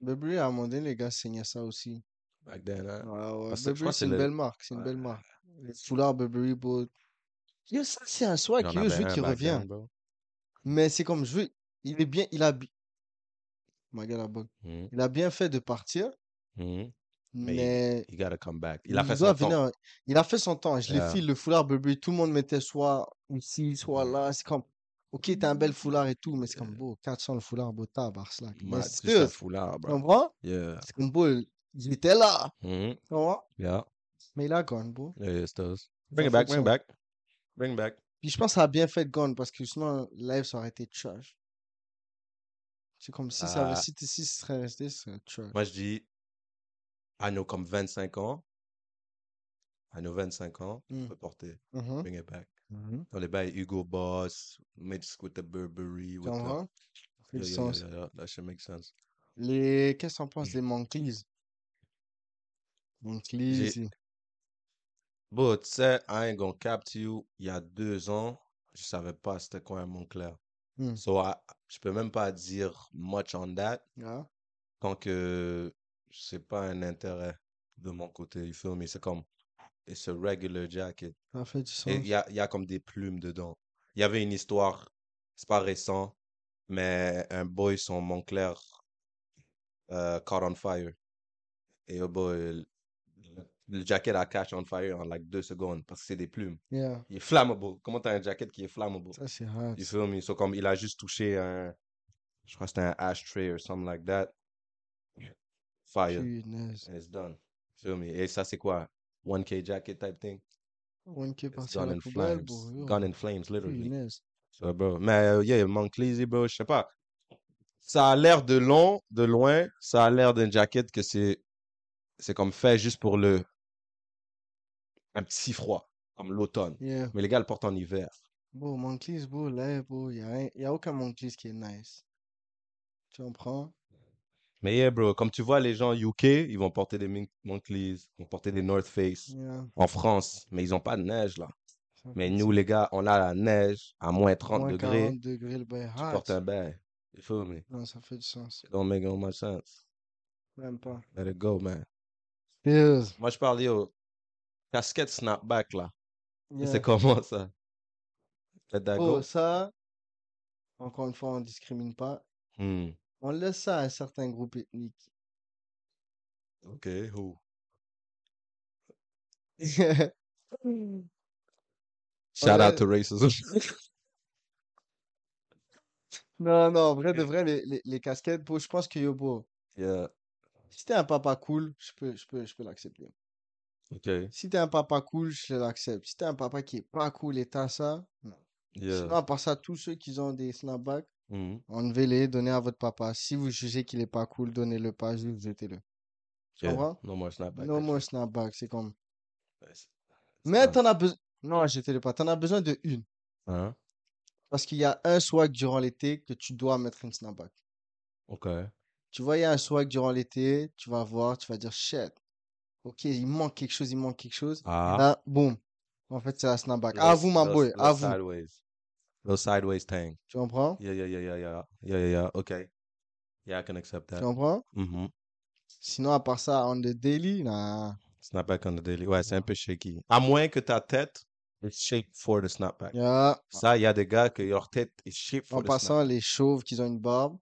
Burberry, à un moment donné, les gars signaient ça aussi. Back then, hein? Ouais, ouais. Burberry, c'est une le. belle marque, c'est une Ouais. belle marque. Les foulards Burberry, bro. Yo, ça, c'est un swag yo, je veux qu'il revient. then. Mais c'est comme, je veux, il est bien, il a, my God. Mhm, Il a bien fait de partir. Mais mais il, gotta come back. Il a fait doit son temps. venir. Il a fait son temps. Je l'ai file, le foulard Burberry, tout le monde mettait soit ici, soit là. C'est comme, ok, t'as un bel foulard et tout, mais c'est comme, Yeah. beau, 400 le foulard, beau tabarnak. Mais Mad, plus still, un foulard, tu bro. comprends? Yeah. C'est comme, beau, il était là, tu comprends? Yeah. Mais il a gone, beau. Yeah, it does. Ça Bring it back, bring it back. Bring it back. Puis je pense que ça a bien fait gone parce que sinon, live, ça aurait été trash. C'est comme si ça avait, Ah, si, si ce serait resté, ce serait trash. moi, je dis, à nos comme 25 ans, à nos 25 ans, on Mm. peut porter. Mhm. Bring it back. Mhm. Dans les bails Hugo Boss, mixed with the Burberry, with the... comprends? Ça fait Yeah, sens. yeah, yeah. That sense. Les, qu'est-ce que t'en penses des J'ai... c'est- Bon, tu sais, I ain't gonna cap to you, il y a deux ans, je savais pas c'était quoi un Montclair. Hmm. So, I- je peux même pas dire much on that, Ah, tant que c'est pas un intérêt de mon côté, you feel me? C'est comme, it's a regular jacket. ça fait du Et il y a, il y a comme des plumes dedans. Il y avait une histoire, c'est pas récent, mais un boy, son Montclair, euh, caught on fire. Et oh boy, le, le jacket a catch on fire en like deux secondes parce que c'est des plumes. Yeah, Il est flammable. Comment t'as un jacket qui est flammable? ça c'est hot. You feel me? So comme il a juste touché un, je crois que c'était un ashtray or something like that. Fire. Punaise. And it's done. Feel me? Et ça c'est quoi? 1K jacket type thing? 1K It's parti à la in poubelle, flames. bro. Gone in flames, literally. Punaise. So, bro. Mais euh, yeah, Monclezy, bro, je sais pas. Ça a l'air de long, de loin. Ça a l'air d'une jacket que c'est, c'est comme fait juste pour le, un petit froid, comme l'automne. Yeah. Mais les gars le portent en hiver. Bon, Moncleys, bro, là, bro, y a, rien- y a aucun Moncleys qui est nice. Tu comprends? Mais yeah, bro, comme tu vois, les gens UK, ils vont porter des Moncleys, ils vont porter des North Face Yeah, en France, mais ils ont pas de neige là. Mais nous, les gars, on a la neige à moins 30 Moins degrés. 40 degrés, le bail Tu portes un bain. You feel me? Non, ça fait du sens. It don't make no much sense. Même pas. Let it go, man. Yes. Moi, je parlais au casquette snapback là. Yeah. C'est comment ça? Let that Oh, go? ça, encore une fois, on discrimine pas. Hmm. On laisse ça à un certain groupe ethnique. Ok, who? Shout out to racism. Non, non, en vrai de vrai, les, les, les casquettes, bro, je pense que yo, bro, yeah. si t'es un papa cool, je peux, je peux, je peux l'accepter. Ok. Si t'es un papa cool, je l'accepte. Si t'es un papa qui est pas cool et t'as ça, non. Yeah. Sinon, à part ça, tous ceux qui ont des snapbacks, Mhm. enlevez-les, donnez à votre papa. Si vous jugez qu'il est pas cool, donnez-le pas, juste jetez-le. Tu Yeah. comprends? No more snapback. No more snapback, c'est comme. Mais t'en as besoin. Non, jetez-le pas. T'en as besoin de une. Hein? Parce qu'il y a un swag durant l'été que tu dois mettre une snapback. Ok. Tu vois, il y a un swag durant l'été, tu vas voir, tu vas dire shit. Ok, il manque quelque chose, il manque quelque chose. Ah. là, boum. En fait, c'est la snapback. À vous, ma boy, those à vous. sideways. Those sideways thing. Tu comprends? Yeah, yeah, yeah, yeah, yeah. Yeah, yeah, yeah. Okay. Yeah, I can accept Tu that. comprends? Mhm. Sinon, à part ça, on the daily, nah. Snapback on the daily. Ouais, c'est un peu shaky. À moins que ta tête est shaped for the snapback. Yeah. Ça, il y a des gars que leur tête est shaped for En the passant, snapback. les chauves qui ont une barbe,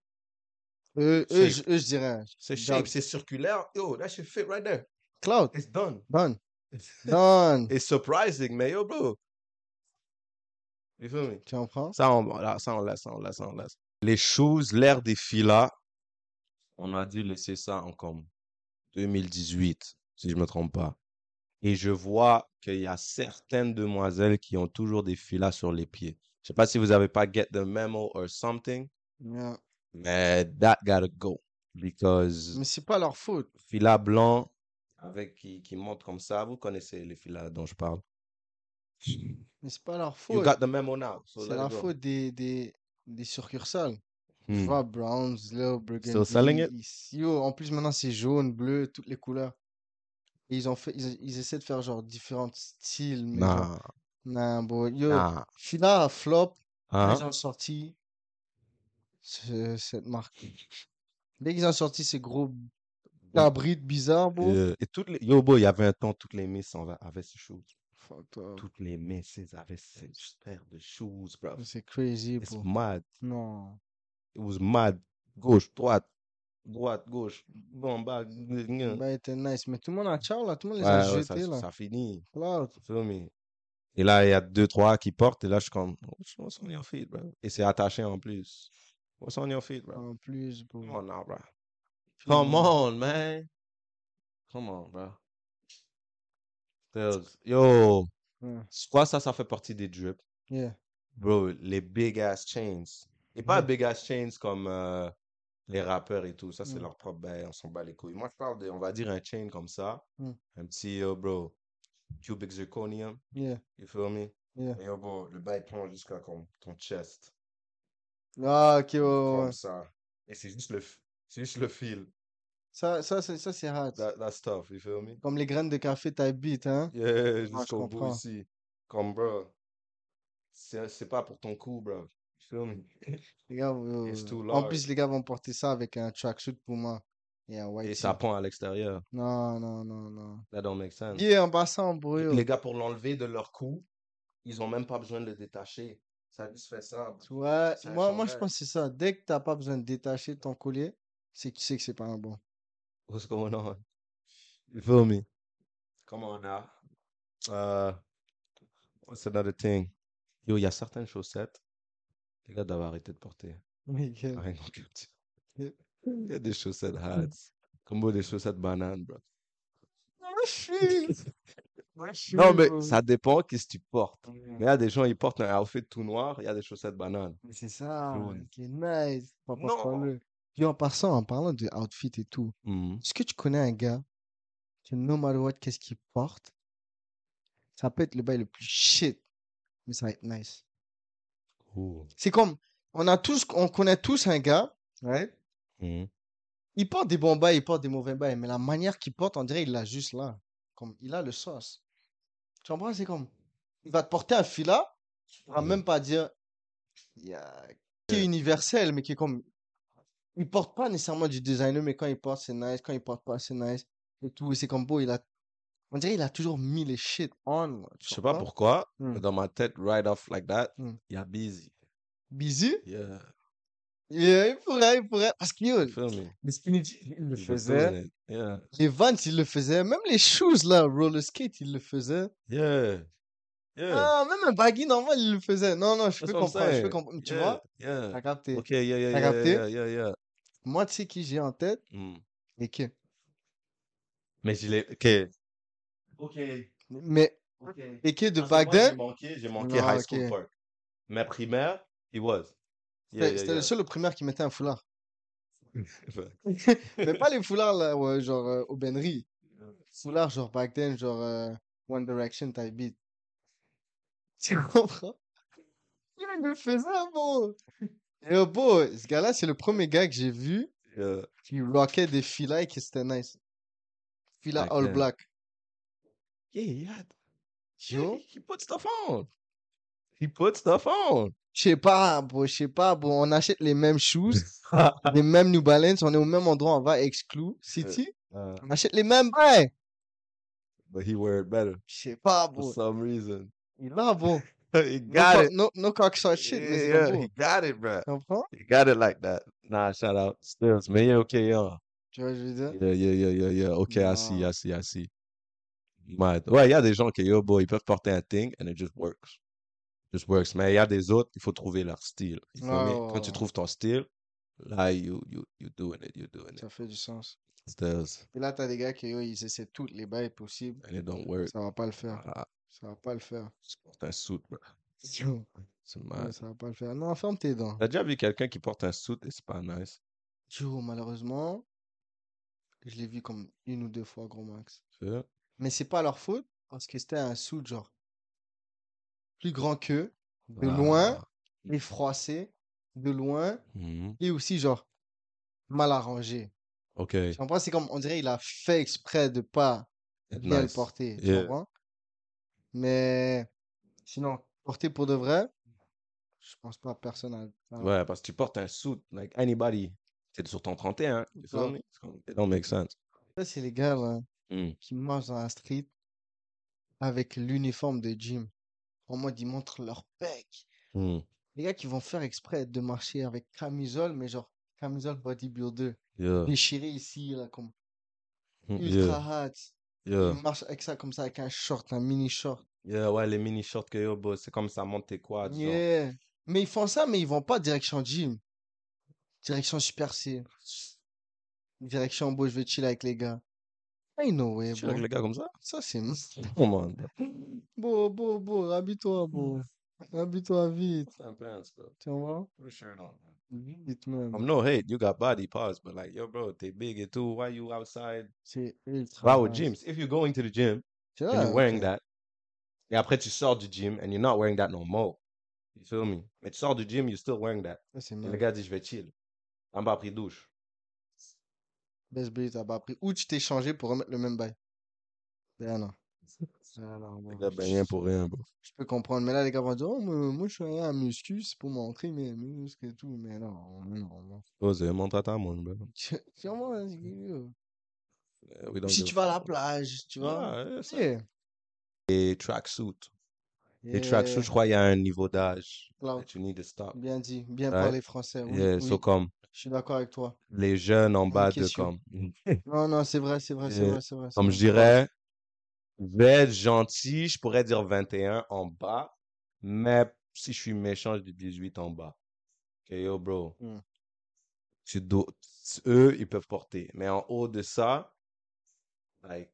eux, eux, je, Shape. eux, je dirais. C'est shape, c'est circulaire. Yo, that shit fit right there. Cloud, It's done. done. Done. It's surprising, mais yo, bro. Tu comprends? Ça, on, ça, on laisse, ça, on ça. Les choses, l'ère des filas, on a dû laisser ça en comme 2018, si je me trompe pas. Et je vois qu'il y a certaines demoiselles qui ont toujours des filas sur les pieds. Je sais pas si vous avez pas get the memo or something, Yeah. mais that gotta go. Because Mais c'est pas leur faute. fila blanc avec qui, qui monte comme ça, vous connaissez les filas dont je parle? Mais c'est pas leur You faute. got the memo now. So C'est la faute des, des, des succursales. Tu Hmm. vois, Browns, Little Burgundy. selling it? Yo, en plus, maintenant, c'est jaune, bleu, toutes les couleurs. Et ils ont fait, ils, ils essaient de faire genre différents styles, mais genre, Nah, bro. Yo, nah. Fila a flop, Hein? ils ont sorti ce- cette marque. Dès qu'ils ont sorti ces gros cabris bizarres, bro. Euh, et toutes les... Yo, boy, il y avait un temps, toutes les Miss en- avaient ces shoes. Toutes les Miss avaient ces paires de shoes, bro. C'est crazy, It's bro. mad. Non. It was mad. Gauche, droite, droite, gauche, bon, bas, gna. Bah, était nice. Mais tout le monde a ciao, là. Tout le monde les Ouais, a ouais, ça, jetés, là. ça finit. Cloud. Et là, il y a deux, trois qui portent, et là, je suis comme, what's on your feet, bro? Et c'est attaché en plus. What's on your feet, bro? En plus, bro. Come on now, bro. Come on, man. Come on, bro. Stills. Yo, Ouais. soit ça, ça fait partie des drips. Yeah. Bro, les big ass chains. Et pas Mhm. big ass chains comme euh, les rappeurs et tout. Ça, c'est Mm. leur propre bail. On s'en bat les couilles. Moi, je parle de, on va dire, un chain comme ça. Mm. Un petit, yo, bro, cubic zirconium. Yeah. You feel me? Yeah. Et yo, bro, le bail prend jusqu'à ton chest. Ah, ok, ouais, Comme ouais. ça. Et c'est juste le, c'est juste le fil. Ça, ça, c'est, ça, c'est hard. That, that stuff, you feel me? Comme les graines de café beat, hein? Yeah, Ah, jusqu'au bout ici. Comme, bro, c'est c'est pas pour ton cou, bro. You feel me? Les gars, It's too en plus, large. les gars vont porter ça avec un tracksuit Puma et un Et white ça tee. pend à l'extérieur. Non, non, non, non. That don't make sense. Yeah, en passant, bro. Les gars, pour l'enlever de leur cou, ils ont même pas besoin de le détacher. Ça juste fait ça. Tu vois, moi, moi, je pense que c'est ça. Dès que t'as pas besoin de détacher ton collier, c'est que tu sais que c'est pas un bon. What's going on? You feel me? Come on now. Uh, what's another thing? Yo, il y a certaines chaussettes. Les gars doivent arrêter de porter. You. Il y a des chaussettes hats. Comme des chaussettes bananes, bro. Non, mais ça dépend qu'est-ce que tu portes. Mais il y a des gens, ils portent un outfit tout noir, il y a des chaussettes bananes. Mais c'est ça, qui est nice. Pas Non. Puis en passant, en parlant de outfit et tout, Mhm. est-ce que tu connais un gars que no matter what, qu'est-ce qu'il porte, ça peut être le bail le plus shit, mais ça va être nice. Ooh. C'est comme, on a tous, on connaît tous un gars, right? Mhm. Il porte des bons bails, il porte des mauvais bails, mais la manière qu'il porte, on dirait il l'a juste là. Comme, il a le sauce. Tu comprends? C'est comme, il va te porter un fila, tu pourras Ouais. même pas dire, il y a, qui est universel, mais qui est comme, il porte pas nécessairement du designer, mais quand il porte, c'est nice, quand il porte pas, c'est nice, et tout, c'est comme beau, il a, on dirait il a toujours mis les shit on, Je sais pas pourquoi, Hmm. mais dans ma tête, right off like that, il Hmm. y a Busy. Busy? Yeah. Yeah, il pourrait, il pourrait, parce que yo, les jeans, il le faisait. Yeah. Les Vans, il le faisait. Même les shoes, là, roller skate, il le faisait. Yeah. Yeah. Ah, même un baggy normal, il le faisait. Non, non, je That's peux comprendre, je peux saying. comprendre. Tu Yeah. vois? Yeah. T'as capté. Ok, yeah, yeah, T'as capté? yeah, yeah, yeah. Moi, tu sais qui j'ai en tête? Hmm. Et que. Mais je l'ai. Ok. Ok. Mais, Ok. et que de Parce que back moi, J'ai then, manqué, j'ai manqué Ah, High School. Park. Mais primaire, he was. Yeah, c'était yeah, c'était yeah. le seul au primaire qui mettait un foulard. Mais pas les foulards, là, ouais, genre, euh, aubainerie. Foulard, genre, back then, genre, euh, One Direction type beat. Tu comprends? Il le faisait, bon. Et oh, beau, ce gars-là, c'est le premier gars que j'ai vu Yeah. qui rockait des filas et qui c'était nice. Fila all black. Yeah, had. Yo. He, he put stuff on. He put stuff on. Je sais pas, bro, je sais pas, bon, on achète les mêmes shoes, les mêmes New Balance, on est au même endroit, on va exclu City, Uh, on achète les mêmes bails. but he wear it better Je sais pas, for bro. some reason. Il a, bon. he No, got co- it. no, no cockshot shit, mais c'est yeah, comme he got it, bro. Comprends? He got it like that. Nah, shout out. Stills. Yeah, yeah. Ce que je veux dire? Yeah, yeah, yeah, yeah, yeah. Okay, I see, Nah. I see, I see. Mad. Ouais, il y a des gens qui, yo, boy, ils peuvent porter un thing and it just works. Just works. Mais il y a des autres, il faut trouver leur style. You Ouais, me? ouais, Quand tu trouves ton style, là, you, you, you doing it, you doing it. Ça fait du sens. Stills. Et là, t'as des gars qui, yo, ils essaient toutes les bails possibles. And it don't work. Ça va pas le faire. Ah, Ça va pas le faire. tu portes un. Yo. C'est mal. ça va pas le faire. Non, ferme tes dents. T'as déjà vu quelqu'un qui porte un suit et c'est pas nice? Yo, malheureusement, je l'ai vu comme une ou deux fois, gros max. Mais c'est pas leur faute, parce que c'était un suit, genre, plus grand qu'eux, de loin, Ah. et froissé, de loin, Mhm. et aussi, genre, mal arrangé. Ok. Tu comprends? C'est comme, on dirait, il a fait exprès de pas bien le porter. Tu Yeah. comprends? Mais sinon, porter pour de vrai, je pense pas personne a. a- Ouais, parce que tu portes un suit, like anybody. C'est sur ton 31, you feel me? It's comme- It don't make sense. Ça, c'est les gars là, Mm. qui marchent dans la street avec l'uniforme de gym. En mode, ils montrent leur pec. Mm. Les gars qui vont faire exprès de marcher avec camisole, mais genre camisole bodybuilder. Yeah. Déchiré ici, là, comme Mm, ultra Yeah. hot. Yeah. Ils marchent avec ça, comme ça, avec un short, un mini short. Yeah, ouais, les mini shorts que yo, boss, c'est comme ça monte tes quads. genre. Yeah. Mais ils font ça, mais ils vont pas direction gym. Direction Super C. Direction, beau, je vais chill avec les gars. I know way, Tu avec bro. les gars comme ça? Ça, c'est... Come on. Beau, beau, beau, habille-toi, beau. Habille-toi vite, bro. tu vois? A shirt Vite, même. I'm no hate, you got body parts, but like, yo, bro, t'es big et tout. Why you outside? C'est ultra Va au nice. gym. If you're going to the gym C'est and you're wearing ok. that, et après tu sors du gym and you're not wearing that no more. You feel me? Mais tu sors du gym, you're still wearing that. C'est le gars dit, je vais chill. En bas, pris douche. Best Bay, t'as pas appris. Ou tu t'es changé pour remettre le même bail. Ben non. Ben non, bon. gars, ben rien pour rien, bro. Je peux comprendre. Mais là, les gars vont dire, oh, moi, moi, je suis rien à muscu, c'est pour montrer mes muscles et tout. Mais non, non, non. Oh, c'est montre à ta monde, bro. Tu- Sûrement, Si give tu vas à la plage, tu vois. Ah, yeah, ça. Yeah. Et tracksuit. Les tracksuits, Yeah. je crois, il y a un niveau d'âge you need to stop. Bien dit. Bien Right? parler français. Oui, Yeah, oui. so comme Je suis d'accord avec toi. les jeunes en bas de comme. Non, non, c'est vrai, c'est vrai, c'est Yeah. vrai, c'est vrai. Comme je dirais, vais être gentil, je pourrais dire 21 en bas, mais si je suis méchant, je dis 18 en bas. Ok, yo, bro. Hmm. Tu dois- eux, ils peuvent porter. Mais en haut de ça, like,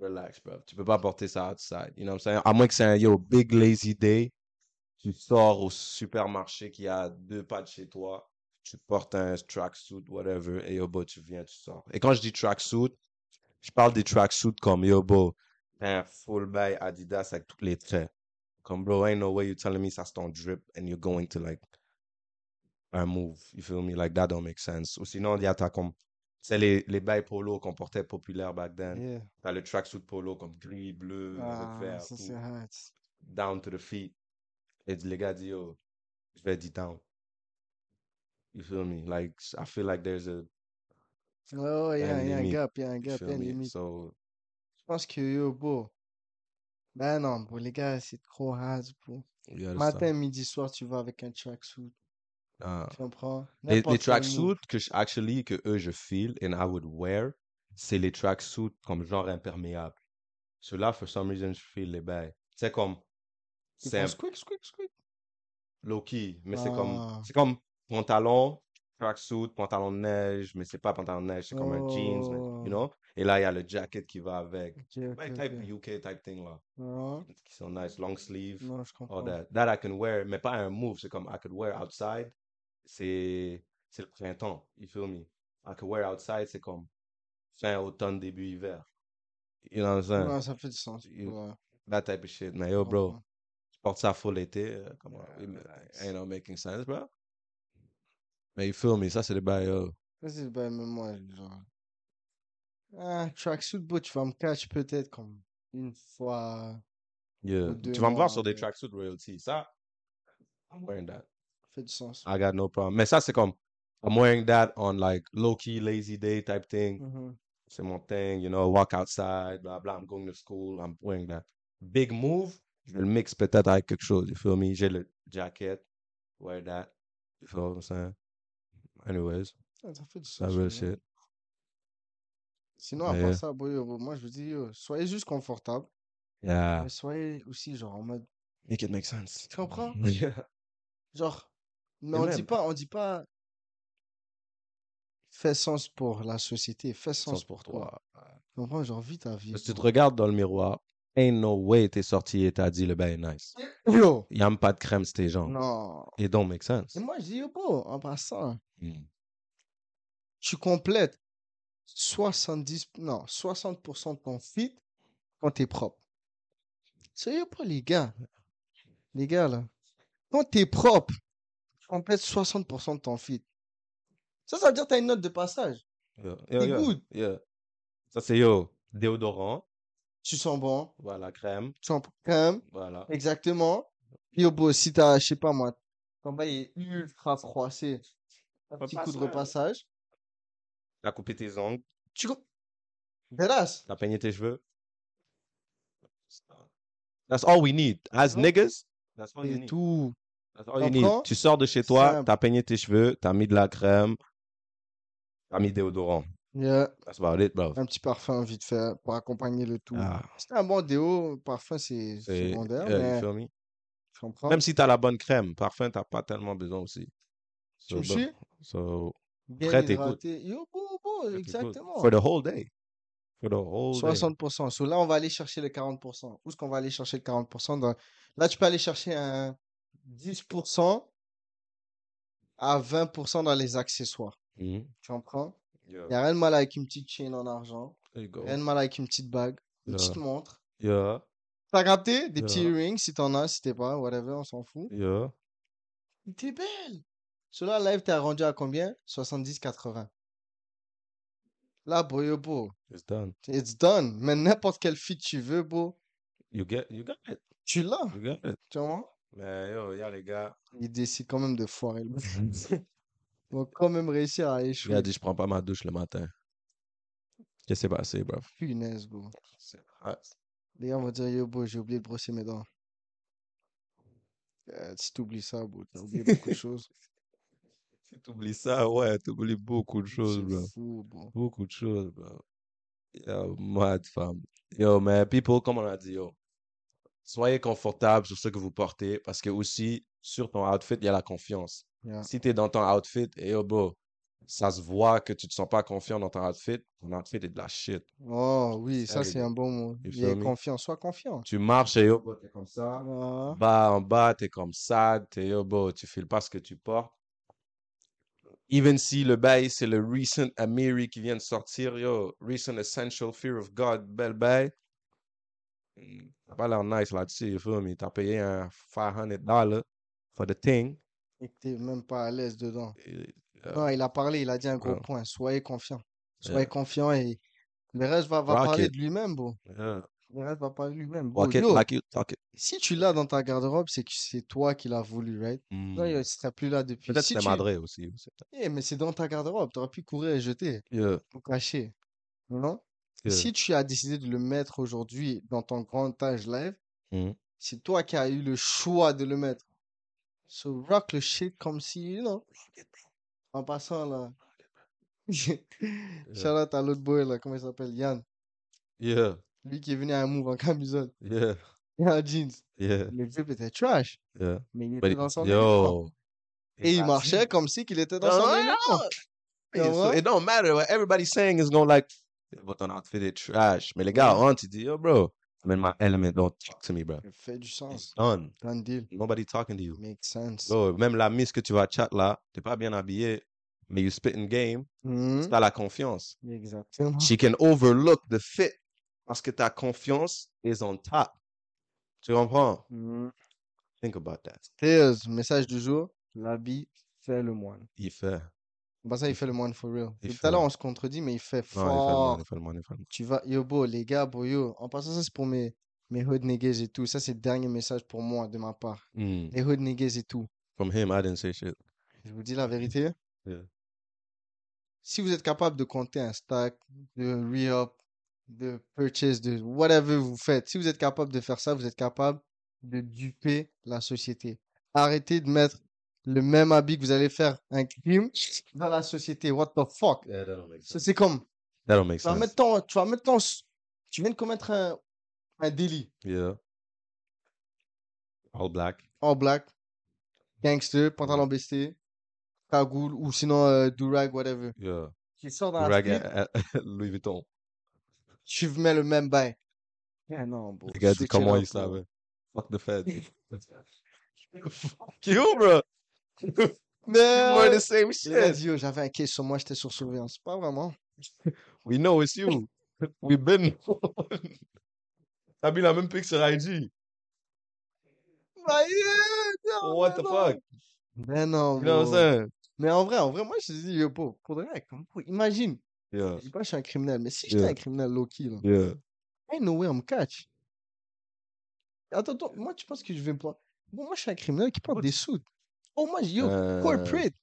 relax, bro. Tu peux pas porter ça outside. You know what I'm saying? À moins que c'est un, yo, big lazy day. Tu sors au supermarché qui a deux pas de chez toi. Tu portes un tracksuit, whatever. Et yo, bro, tu viens, tu sors. Et quand je dis tracksuit, je parle des tracksuits comme yo, bro. Un full buy Adidas avec tous les traits. Comme, bro, ain't no way you telling me ça c'est ton drip and you're going to like un move. You feel me? Like that don't make sense. Ou sinon, il y a ta comme. C'est les, les bails polo qu'on portait populaires back then. Yeah. T'as le tracksuit polo comme gris, bleu, Ah, vert, ça tout, c'est hot. down to the feet. Et les gars disent, yo, je vais 10 down. You feel me? Like, I feel like there's a, Ouais, ouais, il y a, un il y a un limite. gap, il y a un you gap, il y feel a une me? limite. So, pense que yo, beau. Ben non, pour les gars, c'est trop hard, bro. Matin, midi, soir, tu vas avec un tracksuit. Ah. Tu comprends? Les, les tracksuits que je, actually, que eux, je feel and I would wear, c'est les tracksuits comme genre imperméable. Ceux-là, for some reason, je feel les bails. C'est comme, c'est un squeak, squeak, squeak. low-key, mais c'est comme, Ah. c'est comme pantalon, tracksuit, pantalon de neige, mais c'est pas pantalon de neige, c'est comme un jeans, mais- Oh. you know? Et là, il y a le jacket qui va avec. Ok, ok, Ouais, type. UK type thing là. Non, Qui sont nice, long sleeve, non, je all that. That I can wear, mais pas un move, c'est comme I could wear outside. C'est, c'est le printemps, you feel me? I could wear outside, c'est comme fin automne, début hiver. You know what I'm saying? Non, ça fait du sens. You- Ouais, That type of shit. Mais je yo, bro, je porte ça full été, euh, come on, Yeah, it ain't no making sense, bro. Mais you feel me? Ça, c'est le bail, yo. Ça, c'est ben, même moi, genre. Ah, tracksuit, bro, tu vas me catch peut-être comme une fois. Yeah. Ou deux Tu vas me voir mois sur des tracksuit royalty. Ça, I'm wearing that. Ça fait du sens. I got no problem. Mais ça, c'est comme, I'm wearing that on like low-key, lazy day type thing. Mhm. C'est mon thing, you know, walk outside, blah, blah, I'm going to school, I'm wearing that. Big move, je vais le mix peut-être avec quelque chose, you feel me? J'ai le jacket, wear that, you feel what I'm saying? Anyways, Ah, ça fait du that sens. real dire. shit. Sinon, à part ça, moi, je vous dis, soyez juste confortable, yeah, mais soyez aussi, genre, en mode. make it make sense. Tu comprends? Yeah. Genre, mais Et on dit même, pas, on dit pas, fais sens pour la société, fais sens sens pour pour toi. toi. Tu comprends? Genre, vis ta vie, que tu te regardes dans le miroir ain't no way t'es sorti et t'as dit le bail est nice. Yo. Il y a même pas de crème, c'était gens. Non. It don't make sense. Et moi, je dis, yo, bro, en passant, Mm. tu complètes 70, non, 60% de ton fit quand t'es propre. Sérieux pas, les gars. Les gars, là. Quand t'es propre, tu complètes 60% de ton fit. Ça, ça veut dire que t'as une note de passage. Yeah. T'es Yeah, yeah, good. Ça, c'est yo, déodorant, Tu sens bon. voilà, crème, Tu sens crème. voilà. Exactement. Puis, yo, bro, si t'as, je sais pas moi, ton bail est ultra froissé, un petit coup de Repassage. T'as coupé tes ongles, Tu. co- Dégueulasse. t'as peigné tes cheveux. That's all we need. As niggas, that's all you need. tout. That's all you need. Tu sors de chez toi, t'as peigné tes cheveux, t'as mis de la crème, t'as mis déodorant. Yeah. That's about it, bro. Un petit parfum vite fait pour accompagner le tout. Ah, C'est un bon déo, parfum c'est secondaire, yeah, mais tu? Même si t'as la bonne crème, parfum, t'as pas tellement besoin aussi. Tu So, suis? so, Bien t'écoutes. hydraté. Yo, très good. exactement. For the whole day. For the whole day. 60%. So là, on va aller chercher le 40%. Où est-ce qu'on va aller chercher le 40%? Dans... Là, tu peux aller chercher un 10% à 20% dans les accessoires. Mhm. Tu comprends? Yeah. N'y a rien de mal avec une petite chaîne en argent. Rien de mal avec une petite bague. Une Yeah. petite montre. Yeah. T'as capté? Des petits earrings si t'en as, si t'es pas, whatever, on s'en fout. Yeah. T'es belle. Celui-là, live, t'as rendu à combien? 70-80. Là, bro, yo, bro, It's done. it's done. Mais n'importe quel fit tu veux, bro, You get, you got it. tu l'as. You got it. Tu vois? Mais yo, yeah, les gars. Il décide quand même de foirer le vont quand même réussir à Il a échouer. dit, je prends pas ma douche le matin. Qu'est-ce qui s'est passé, bro? Punaise, bro. Les gars vont dire, yo, bro, j'ai oublié de brosser mes dents. Euh, si t'oublies ça, bro, t'as oublié beaucoup de choses. Si t'oublies ça, ouais, t'oublies beaucoup de choses, C'est bro. fou, bro. Beaucoup de choses, bro. Yo, mad femme. Yo, mais people, comme on a dit, yo, soyez confortable sur ce que vous portez parce que aussi, sur ton outfit, il y a la confiance. Yeah. Si t'es dans ton outfit et yo, bro, ça se voit que tu te sens pas confiant dans ton outfit, ton outfit est de la shit. Oh, oui, ça, c'est un bon mot. Il est confiant. Sois confiant. Tu marches et yo, bro, t'es comme ça. Ah, Bas en bas, t'es comme ça, t'es yo, bro, tu files pas ce que tu portes. Even si le bail, c'est le Recent Amiri qui vient de sortir, yo, Recent Essential Fear of God, bel bail. T'as pas l'air nice là-dessus, you feel me? T'as payé un 500 dollars for the thing. Et que t'es même pas à l'aise dedans. Et, euh, Non, il a parlé, il a dit un gros Ouais. point. Soyez confiant. Soyez Yeah. confiant et le reste va, va Rock parler it. de lui-même, bro. yeah. Le reste va parler de lui-même. Bro, it yo, it. si tu l'as dans ta garde-robe, c'est que c'est toi qui l'as voulu, right? Non, Hmm. il serait plus là depuis. Peut-être Si que tu... madré aussi. Eh, mais c'est dans ta garde-robe. T'aurais pu courir et jeter Yeah. ou cacher. Non? Si tu as décidé de le mettre aujourd'hui dans ton grand âge live, Hmm. c'est toi qui as eu le choix de le mettre. So rock le shit comme si, you know. En passant là. Shout out à l'autre boy là, comment il s'appelle? Yann. Yeah. Lui qui est venu à un move en camisole. Yeah. Et en jeans. Yeah. Le drip était trash. Yeah. Mais il But était it- dans son yo. Et il marchait comme si qu'il était dans son non, élément. So it don't matter what everybody's saying is going like, but ton outfit est trash. Mais les gars, on tu dis, yo, bro, I'm in my element. Don't talk to me, bro. Fait du It's sens. done. Done deal. Nobody talking to you. Makes sense. Bro, même la miss que tu vas chat là, t'es pas bien habillé, mais you spit in game, Mhm. t'as la confiance. Exactement. She can overlook the fit parce que ta confiance is on top. Tu comprends? Mhm. Think about that. Théos, message du jour. L'habit fait le moine. Il fait. Ça, il fait le moine for real. Il Tout à l'heure, on se contredit, mais il fait fort. il fait le money, il fait le money. Tu vas, yo, bro, les gars, bro, yo. En passant, ça, c'est pour mes, mes hood niggas et tout. Ça, c'est le dernier message pour moi, de ma part. Mm. Les hood niggas et tout. From him, I didn't say shit. Je vous dis la vérité. Yeah. Si vous êtes capable de compter un stack, de re-up, de purchase, de whatever vous faites, si vous êtes capable de faire ça, vous êtes capable de duper la société. Arrêtez de mettre le même habit que vous allez faire un crime dans la société. What the fuck? Yeah, c'est comme, That don't make tu vas mettre ton, tu vas mettre ton, tu viens de commettre un, un délit. Yeah. All black. All black, gangster, pantalon besté, cagoule, ou sinon euh, durag, whatever. Yeah. Tu sors dans la street, Louis Vuitton. tu mets le même bail. Eh non, bro. Le gars comment up, il bro. savait. Fuck the feds. Fuck you, bro. We're the same shit. yo, j'avais un case sur moi, j'étais sur surveillance. Pas vraiment. We know it's you. We've been. T'as mis la même pic sur IG. Bah, What mais the fuck? Mais non, You know what I'm saying? Mais en vrai, en vrai, moi, je te dis, yo, pour de vrai, comme, imagine. Yeah. Je dis pas je suis un criminel, mais si j'étais Yeah. un criminel low-key, là, Yeah. ain't no way I'm catch. Attends, attends, moi, tu penses que je vais me prendre. Bon, moi, je suis un criminel qui porte des sous. Oh, moi, yo, Euh, corporate.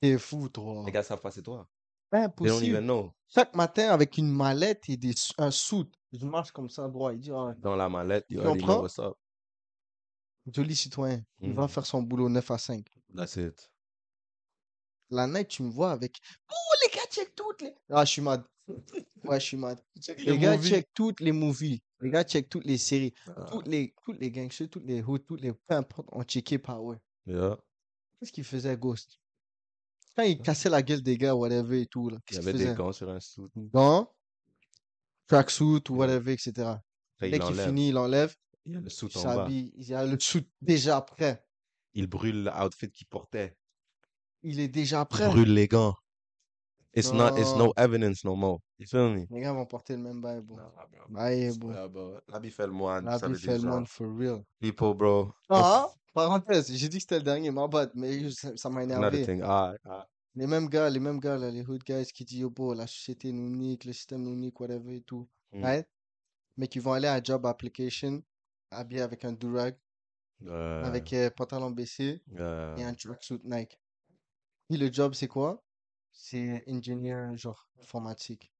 T'es fou, toi. Les gars savent pas c'est toi. They don't Impossible. even know. Chaque matin, avec une mallette et des, sou- un soute, je marche comme ça droit. Il dit, ah, Dans la mallette, know comprends? what's up. joli citoyen, il va Mhm. faire son boulot 9 à 5. That's it. La night, tu me vois avec. Oh, les gars, check toutes les. Ah, je suis mad. Ouais, je suis mad. Les gars, check toutes les movies. Les gars, check toutes les séries. Ah. Toutes les, toutes les gangsters, toutes les hoods, toutes les. Peu importe, ont checké Power. Yeah. Qu'est-ce qu'il faisait, Ghost? Quand il cassait la gueule des gars, whatever et tout, là. Il y Qu'est-ce qu'il avait des faisait? gants sur un suit. Gants, tracksuit ou whatever, etc. Après, Dès il qu'il finit, il enlève, Il y a le suit il en bas. s'habille, il y a le suit déjà prêt. Il brûle l'outfit qu'il portait. Il est déjà Il prêt. brûle les gants. It's not, it's Non. no evidence no more. You feel me? Les gars vont porter le même bail, bro. Bail, bro. Yeah, bro. L'habit fait le moine. Vie fait le monde for real. People, bro. Ah, parenthèse, j'ai dit que c'était le dernier, ma bad, mais ça ça m'a Another énervé. thing. Ah, ah. Les mêmes gars, les mêmes gars, là, les hood guys qui disent, yo, bro, la société nous nique, le système nous nique, whatever et tout. Mm. Right? Mais qui vont aller à job application, habillés avec un durag, Euh, avec euh, pantalon baissé euh, et un tracksuit Nike. Puis le job, c'est quoi? C'est ingénieur, genre, informatique.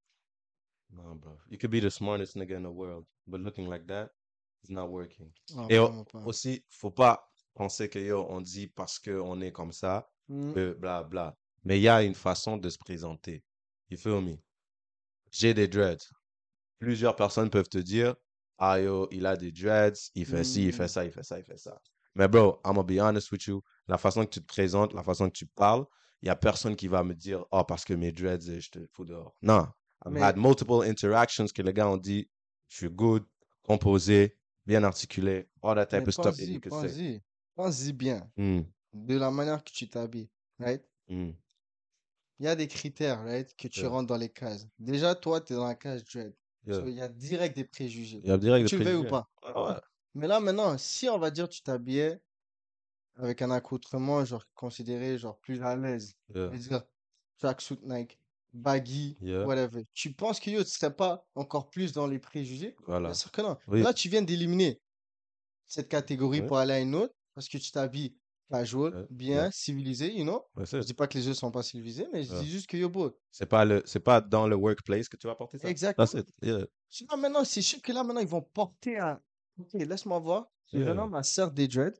no, bro. You could be the smartest nigga in the world, but looking like that is not working. Ah, Et pas. aussi, faut pas penser que yo, on dit parce qu'on est comme ça, Mm. que bla bla. Mais il y a une façon de se présenter. You feel me? J'ai des dreads. Plusieurs personnes peuvent te dire, ah yo, il a des dreads, il fait ci, il fait Mm. ça, il fait ça, il fait ça. Mais bro, I'm gonna be honest with you, la façon que tu te présentes, la façon que tu parles, il y a personne qui va me dire, oh, parce que mes dreads, je te fous dehors. Non. I've Mais- had multiple interactions que les gars ont dit, je suis good, composé, bien articulé, all that type Mais of stuff pense-y, pense-y. Pense-y bien. Mm, De la manière que tu t'habilles, right? mm, Il y a des critères, right, que tu Yeah. rentres dans les cases. Déjà, toi, tu es dans la case dread. yeah. So, il y a direct des préjugés. Il y a direct Tu des le veux ou préjugés. pas? Ouais. Mais là, maintenant, si on va dire tu t'habillais avec un accoutrement, genre, considéré, genre, plus à l'aise, Yeah. tracksuit Nike, baggy, Yeah. whatever, tu penses que yo, tu serais pas encore plus dans les préjugés? Voilà. Bien sûr que non. Oui. Là, tu viens d'éliminer cette catégorie Ouais. pour aller à une autre parce que tu t'habilles casual, Ouais. bien, Ouais. civilisé, you know? Je dis pas que les autres sont pas civilisés, mais je dis juste que yo, bro, c'est pas le, c'est pas dans le workplace que tu vas porter ça? exactement. Yeah. Sinon, maintenant, c'est sûr que là, maintenant, ils vont porter un. Ok, laisse-moi voir. Le Yeah. jeune homme a certes des dreads,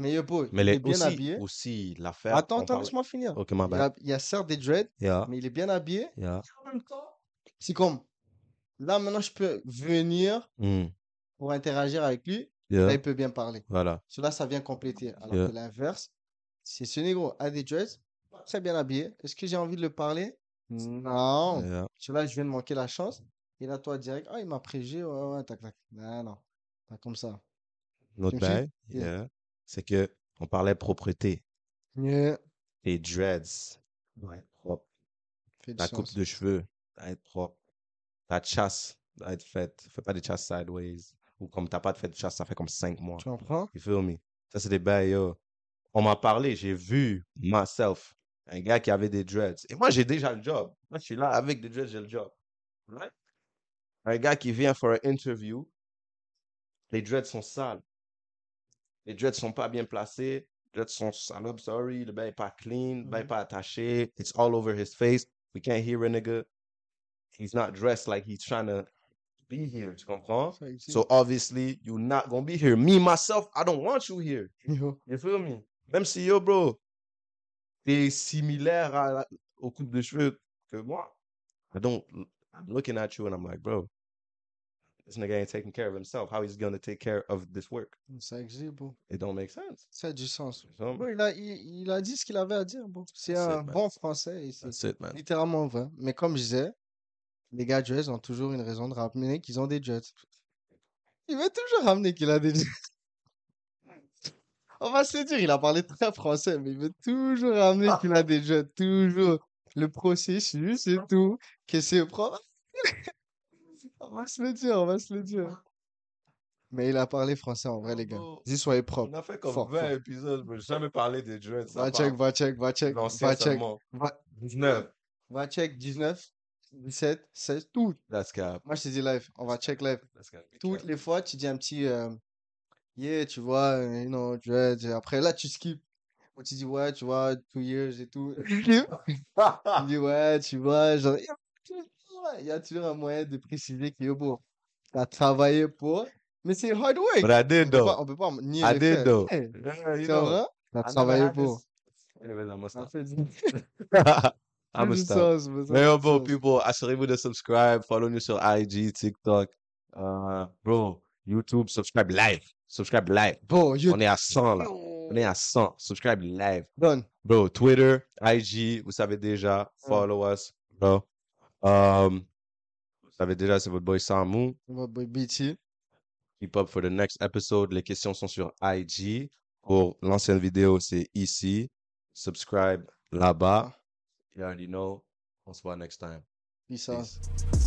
mais yo, bro, Mais il les, est bien aussi, habillé. aussi l'affaire. Attends, attends, laisse-moi finir. Ok, my Il bad. a, a certes des dreads, Yeah. mais il est bien habillé. Yeah. En même temps, c'est comme. Là, maintenant, je peux venir Mm. pour interagir avec lui. Yeah. Là, il peut bien parler. Voilà. Cela, ça vient compléter. Alors que l'inverse, c'est ce négro a des dreads, très bien habillé. Est-ce que j'ai envie de le parler? Non. Celui-là, je viens de manquer la chance. Et là, toi, direct, ah, il m'a ouais, ouais, tac, tac. Non, non. Pas comme ça. Bail, Yeah. C'est que on parlait propreté. Yeah. Tes dreads doivent être Ta sens. coupe de cheveux doit être propre. Ta chasse doit être faite. Fais pas des chasses sideways. Ou comme t'as pas fait de chasse, ça fait comme cinq mois. Tu comprends? You feel me? Ça, c'est des bails, yo. On m'a parlé, j'ai vu myself, un gars qui avait des dreads. Et moi, j'ai déjà le job. Moi, je suis là avec des dreads, j'ai le job. Right? Un gars qui vient for an interview, les dreads sont sales. Les dreads sont pas bien placés. Les dreads sont salopes, sorry. Le bail est pas clean. Le bail est Mhm. pas attaché. It's all over his face. We can't hear a nigga. He's not dressed like he's trying to be here. Tu comprends? So obviously, you're not gonna be here. Me, myself, I don't want you here. Yo. You feel me? Même si yo, bro, t'es similaire à au coupe de cheveux que moi. I don't, I'm looking at you and I'm like, bro, this nigga ain't taking care of himself. How he's gonna take care of this work? Ça existe, bro. It don't make sense. Ça a du sens. Me? Bon, il a, il, il a dit ce qu'il avait à dire, bon. C'est it, un bon français c'est littéralement vrai. Mais comme je disais, les gars dreads ont toujours une raison de rappeler qu'ils ont des dreads. Il veut toujours ramener qu'il a des On va se dire, il a parlé très français, mais il veut toujours ramener qu'il a des jeux, toujours. Le processus et tout, que c'est propre. On va se le dire, on va se le dire. Mais il a parlé français en vrai, les gars. Dis, soyez On propre. a fait comme Fort, 20 fort. épisodes, mais j'ai jamais parlé des dreads. Va check, va check, va check, va check. Va, 19. va check 19, 17, 16, tout. That's cap. Moi, je te dis live. On va check live. That's cap. Toutes les fois, tu dis un petit euh, yeah, tu vois, you know, dreads. Et après, là, tu skips. Ou tu dis ouais, tu vois, two years et tout. tu dis ouais, tu vois, genre, il y a toujours- il y a toujours un moyen de préciser que bon, t'as travaillé pour. Mais c'est hard work. But I On did peut though. pas, on peut pas nier I did though. Hey, Yeah, you know. I never travaillé pour. Anyways, I'm gonna stop. I'm gonna stop. bro, sens. people, assurez-vous de subscribe. Follow-nous sur IG, TikTok. Uh, bro, YouTube, subscribe live. Subscribe live. Bon, you On est à 100 là. On est à 100. Subscribe live. done. Bro, Twitter, IG, vous savez déjà. Follow us, bro. Um, vous savez déjà, c'est votre boy Samu. Votre boy BT. Keep up for the next episode. Les questions sont sur IG. Pour l'ancienne vidéo, c'est ici. Subscribe là-bas. You already know. On se voit next time. Peace out. Peace.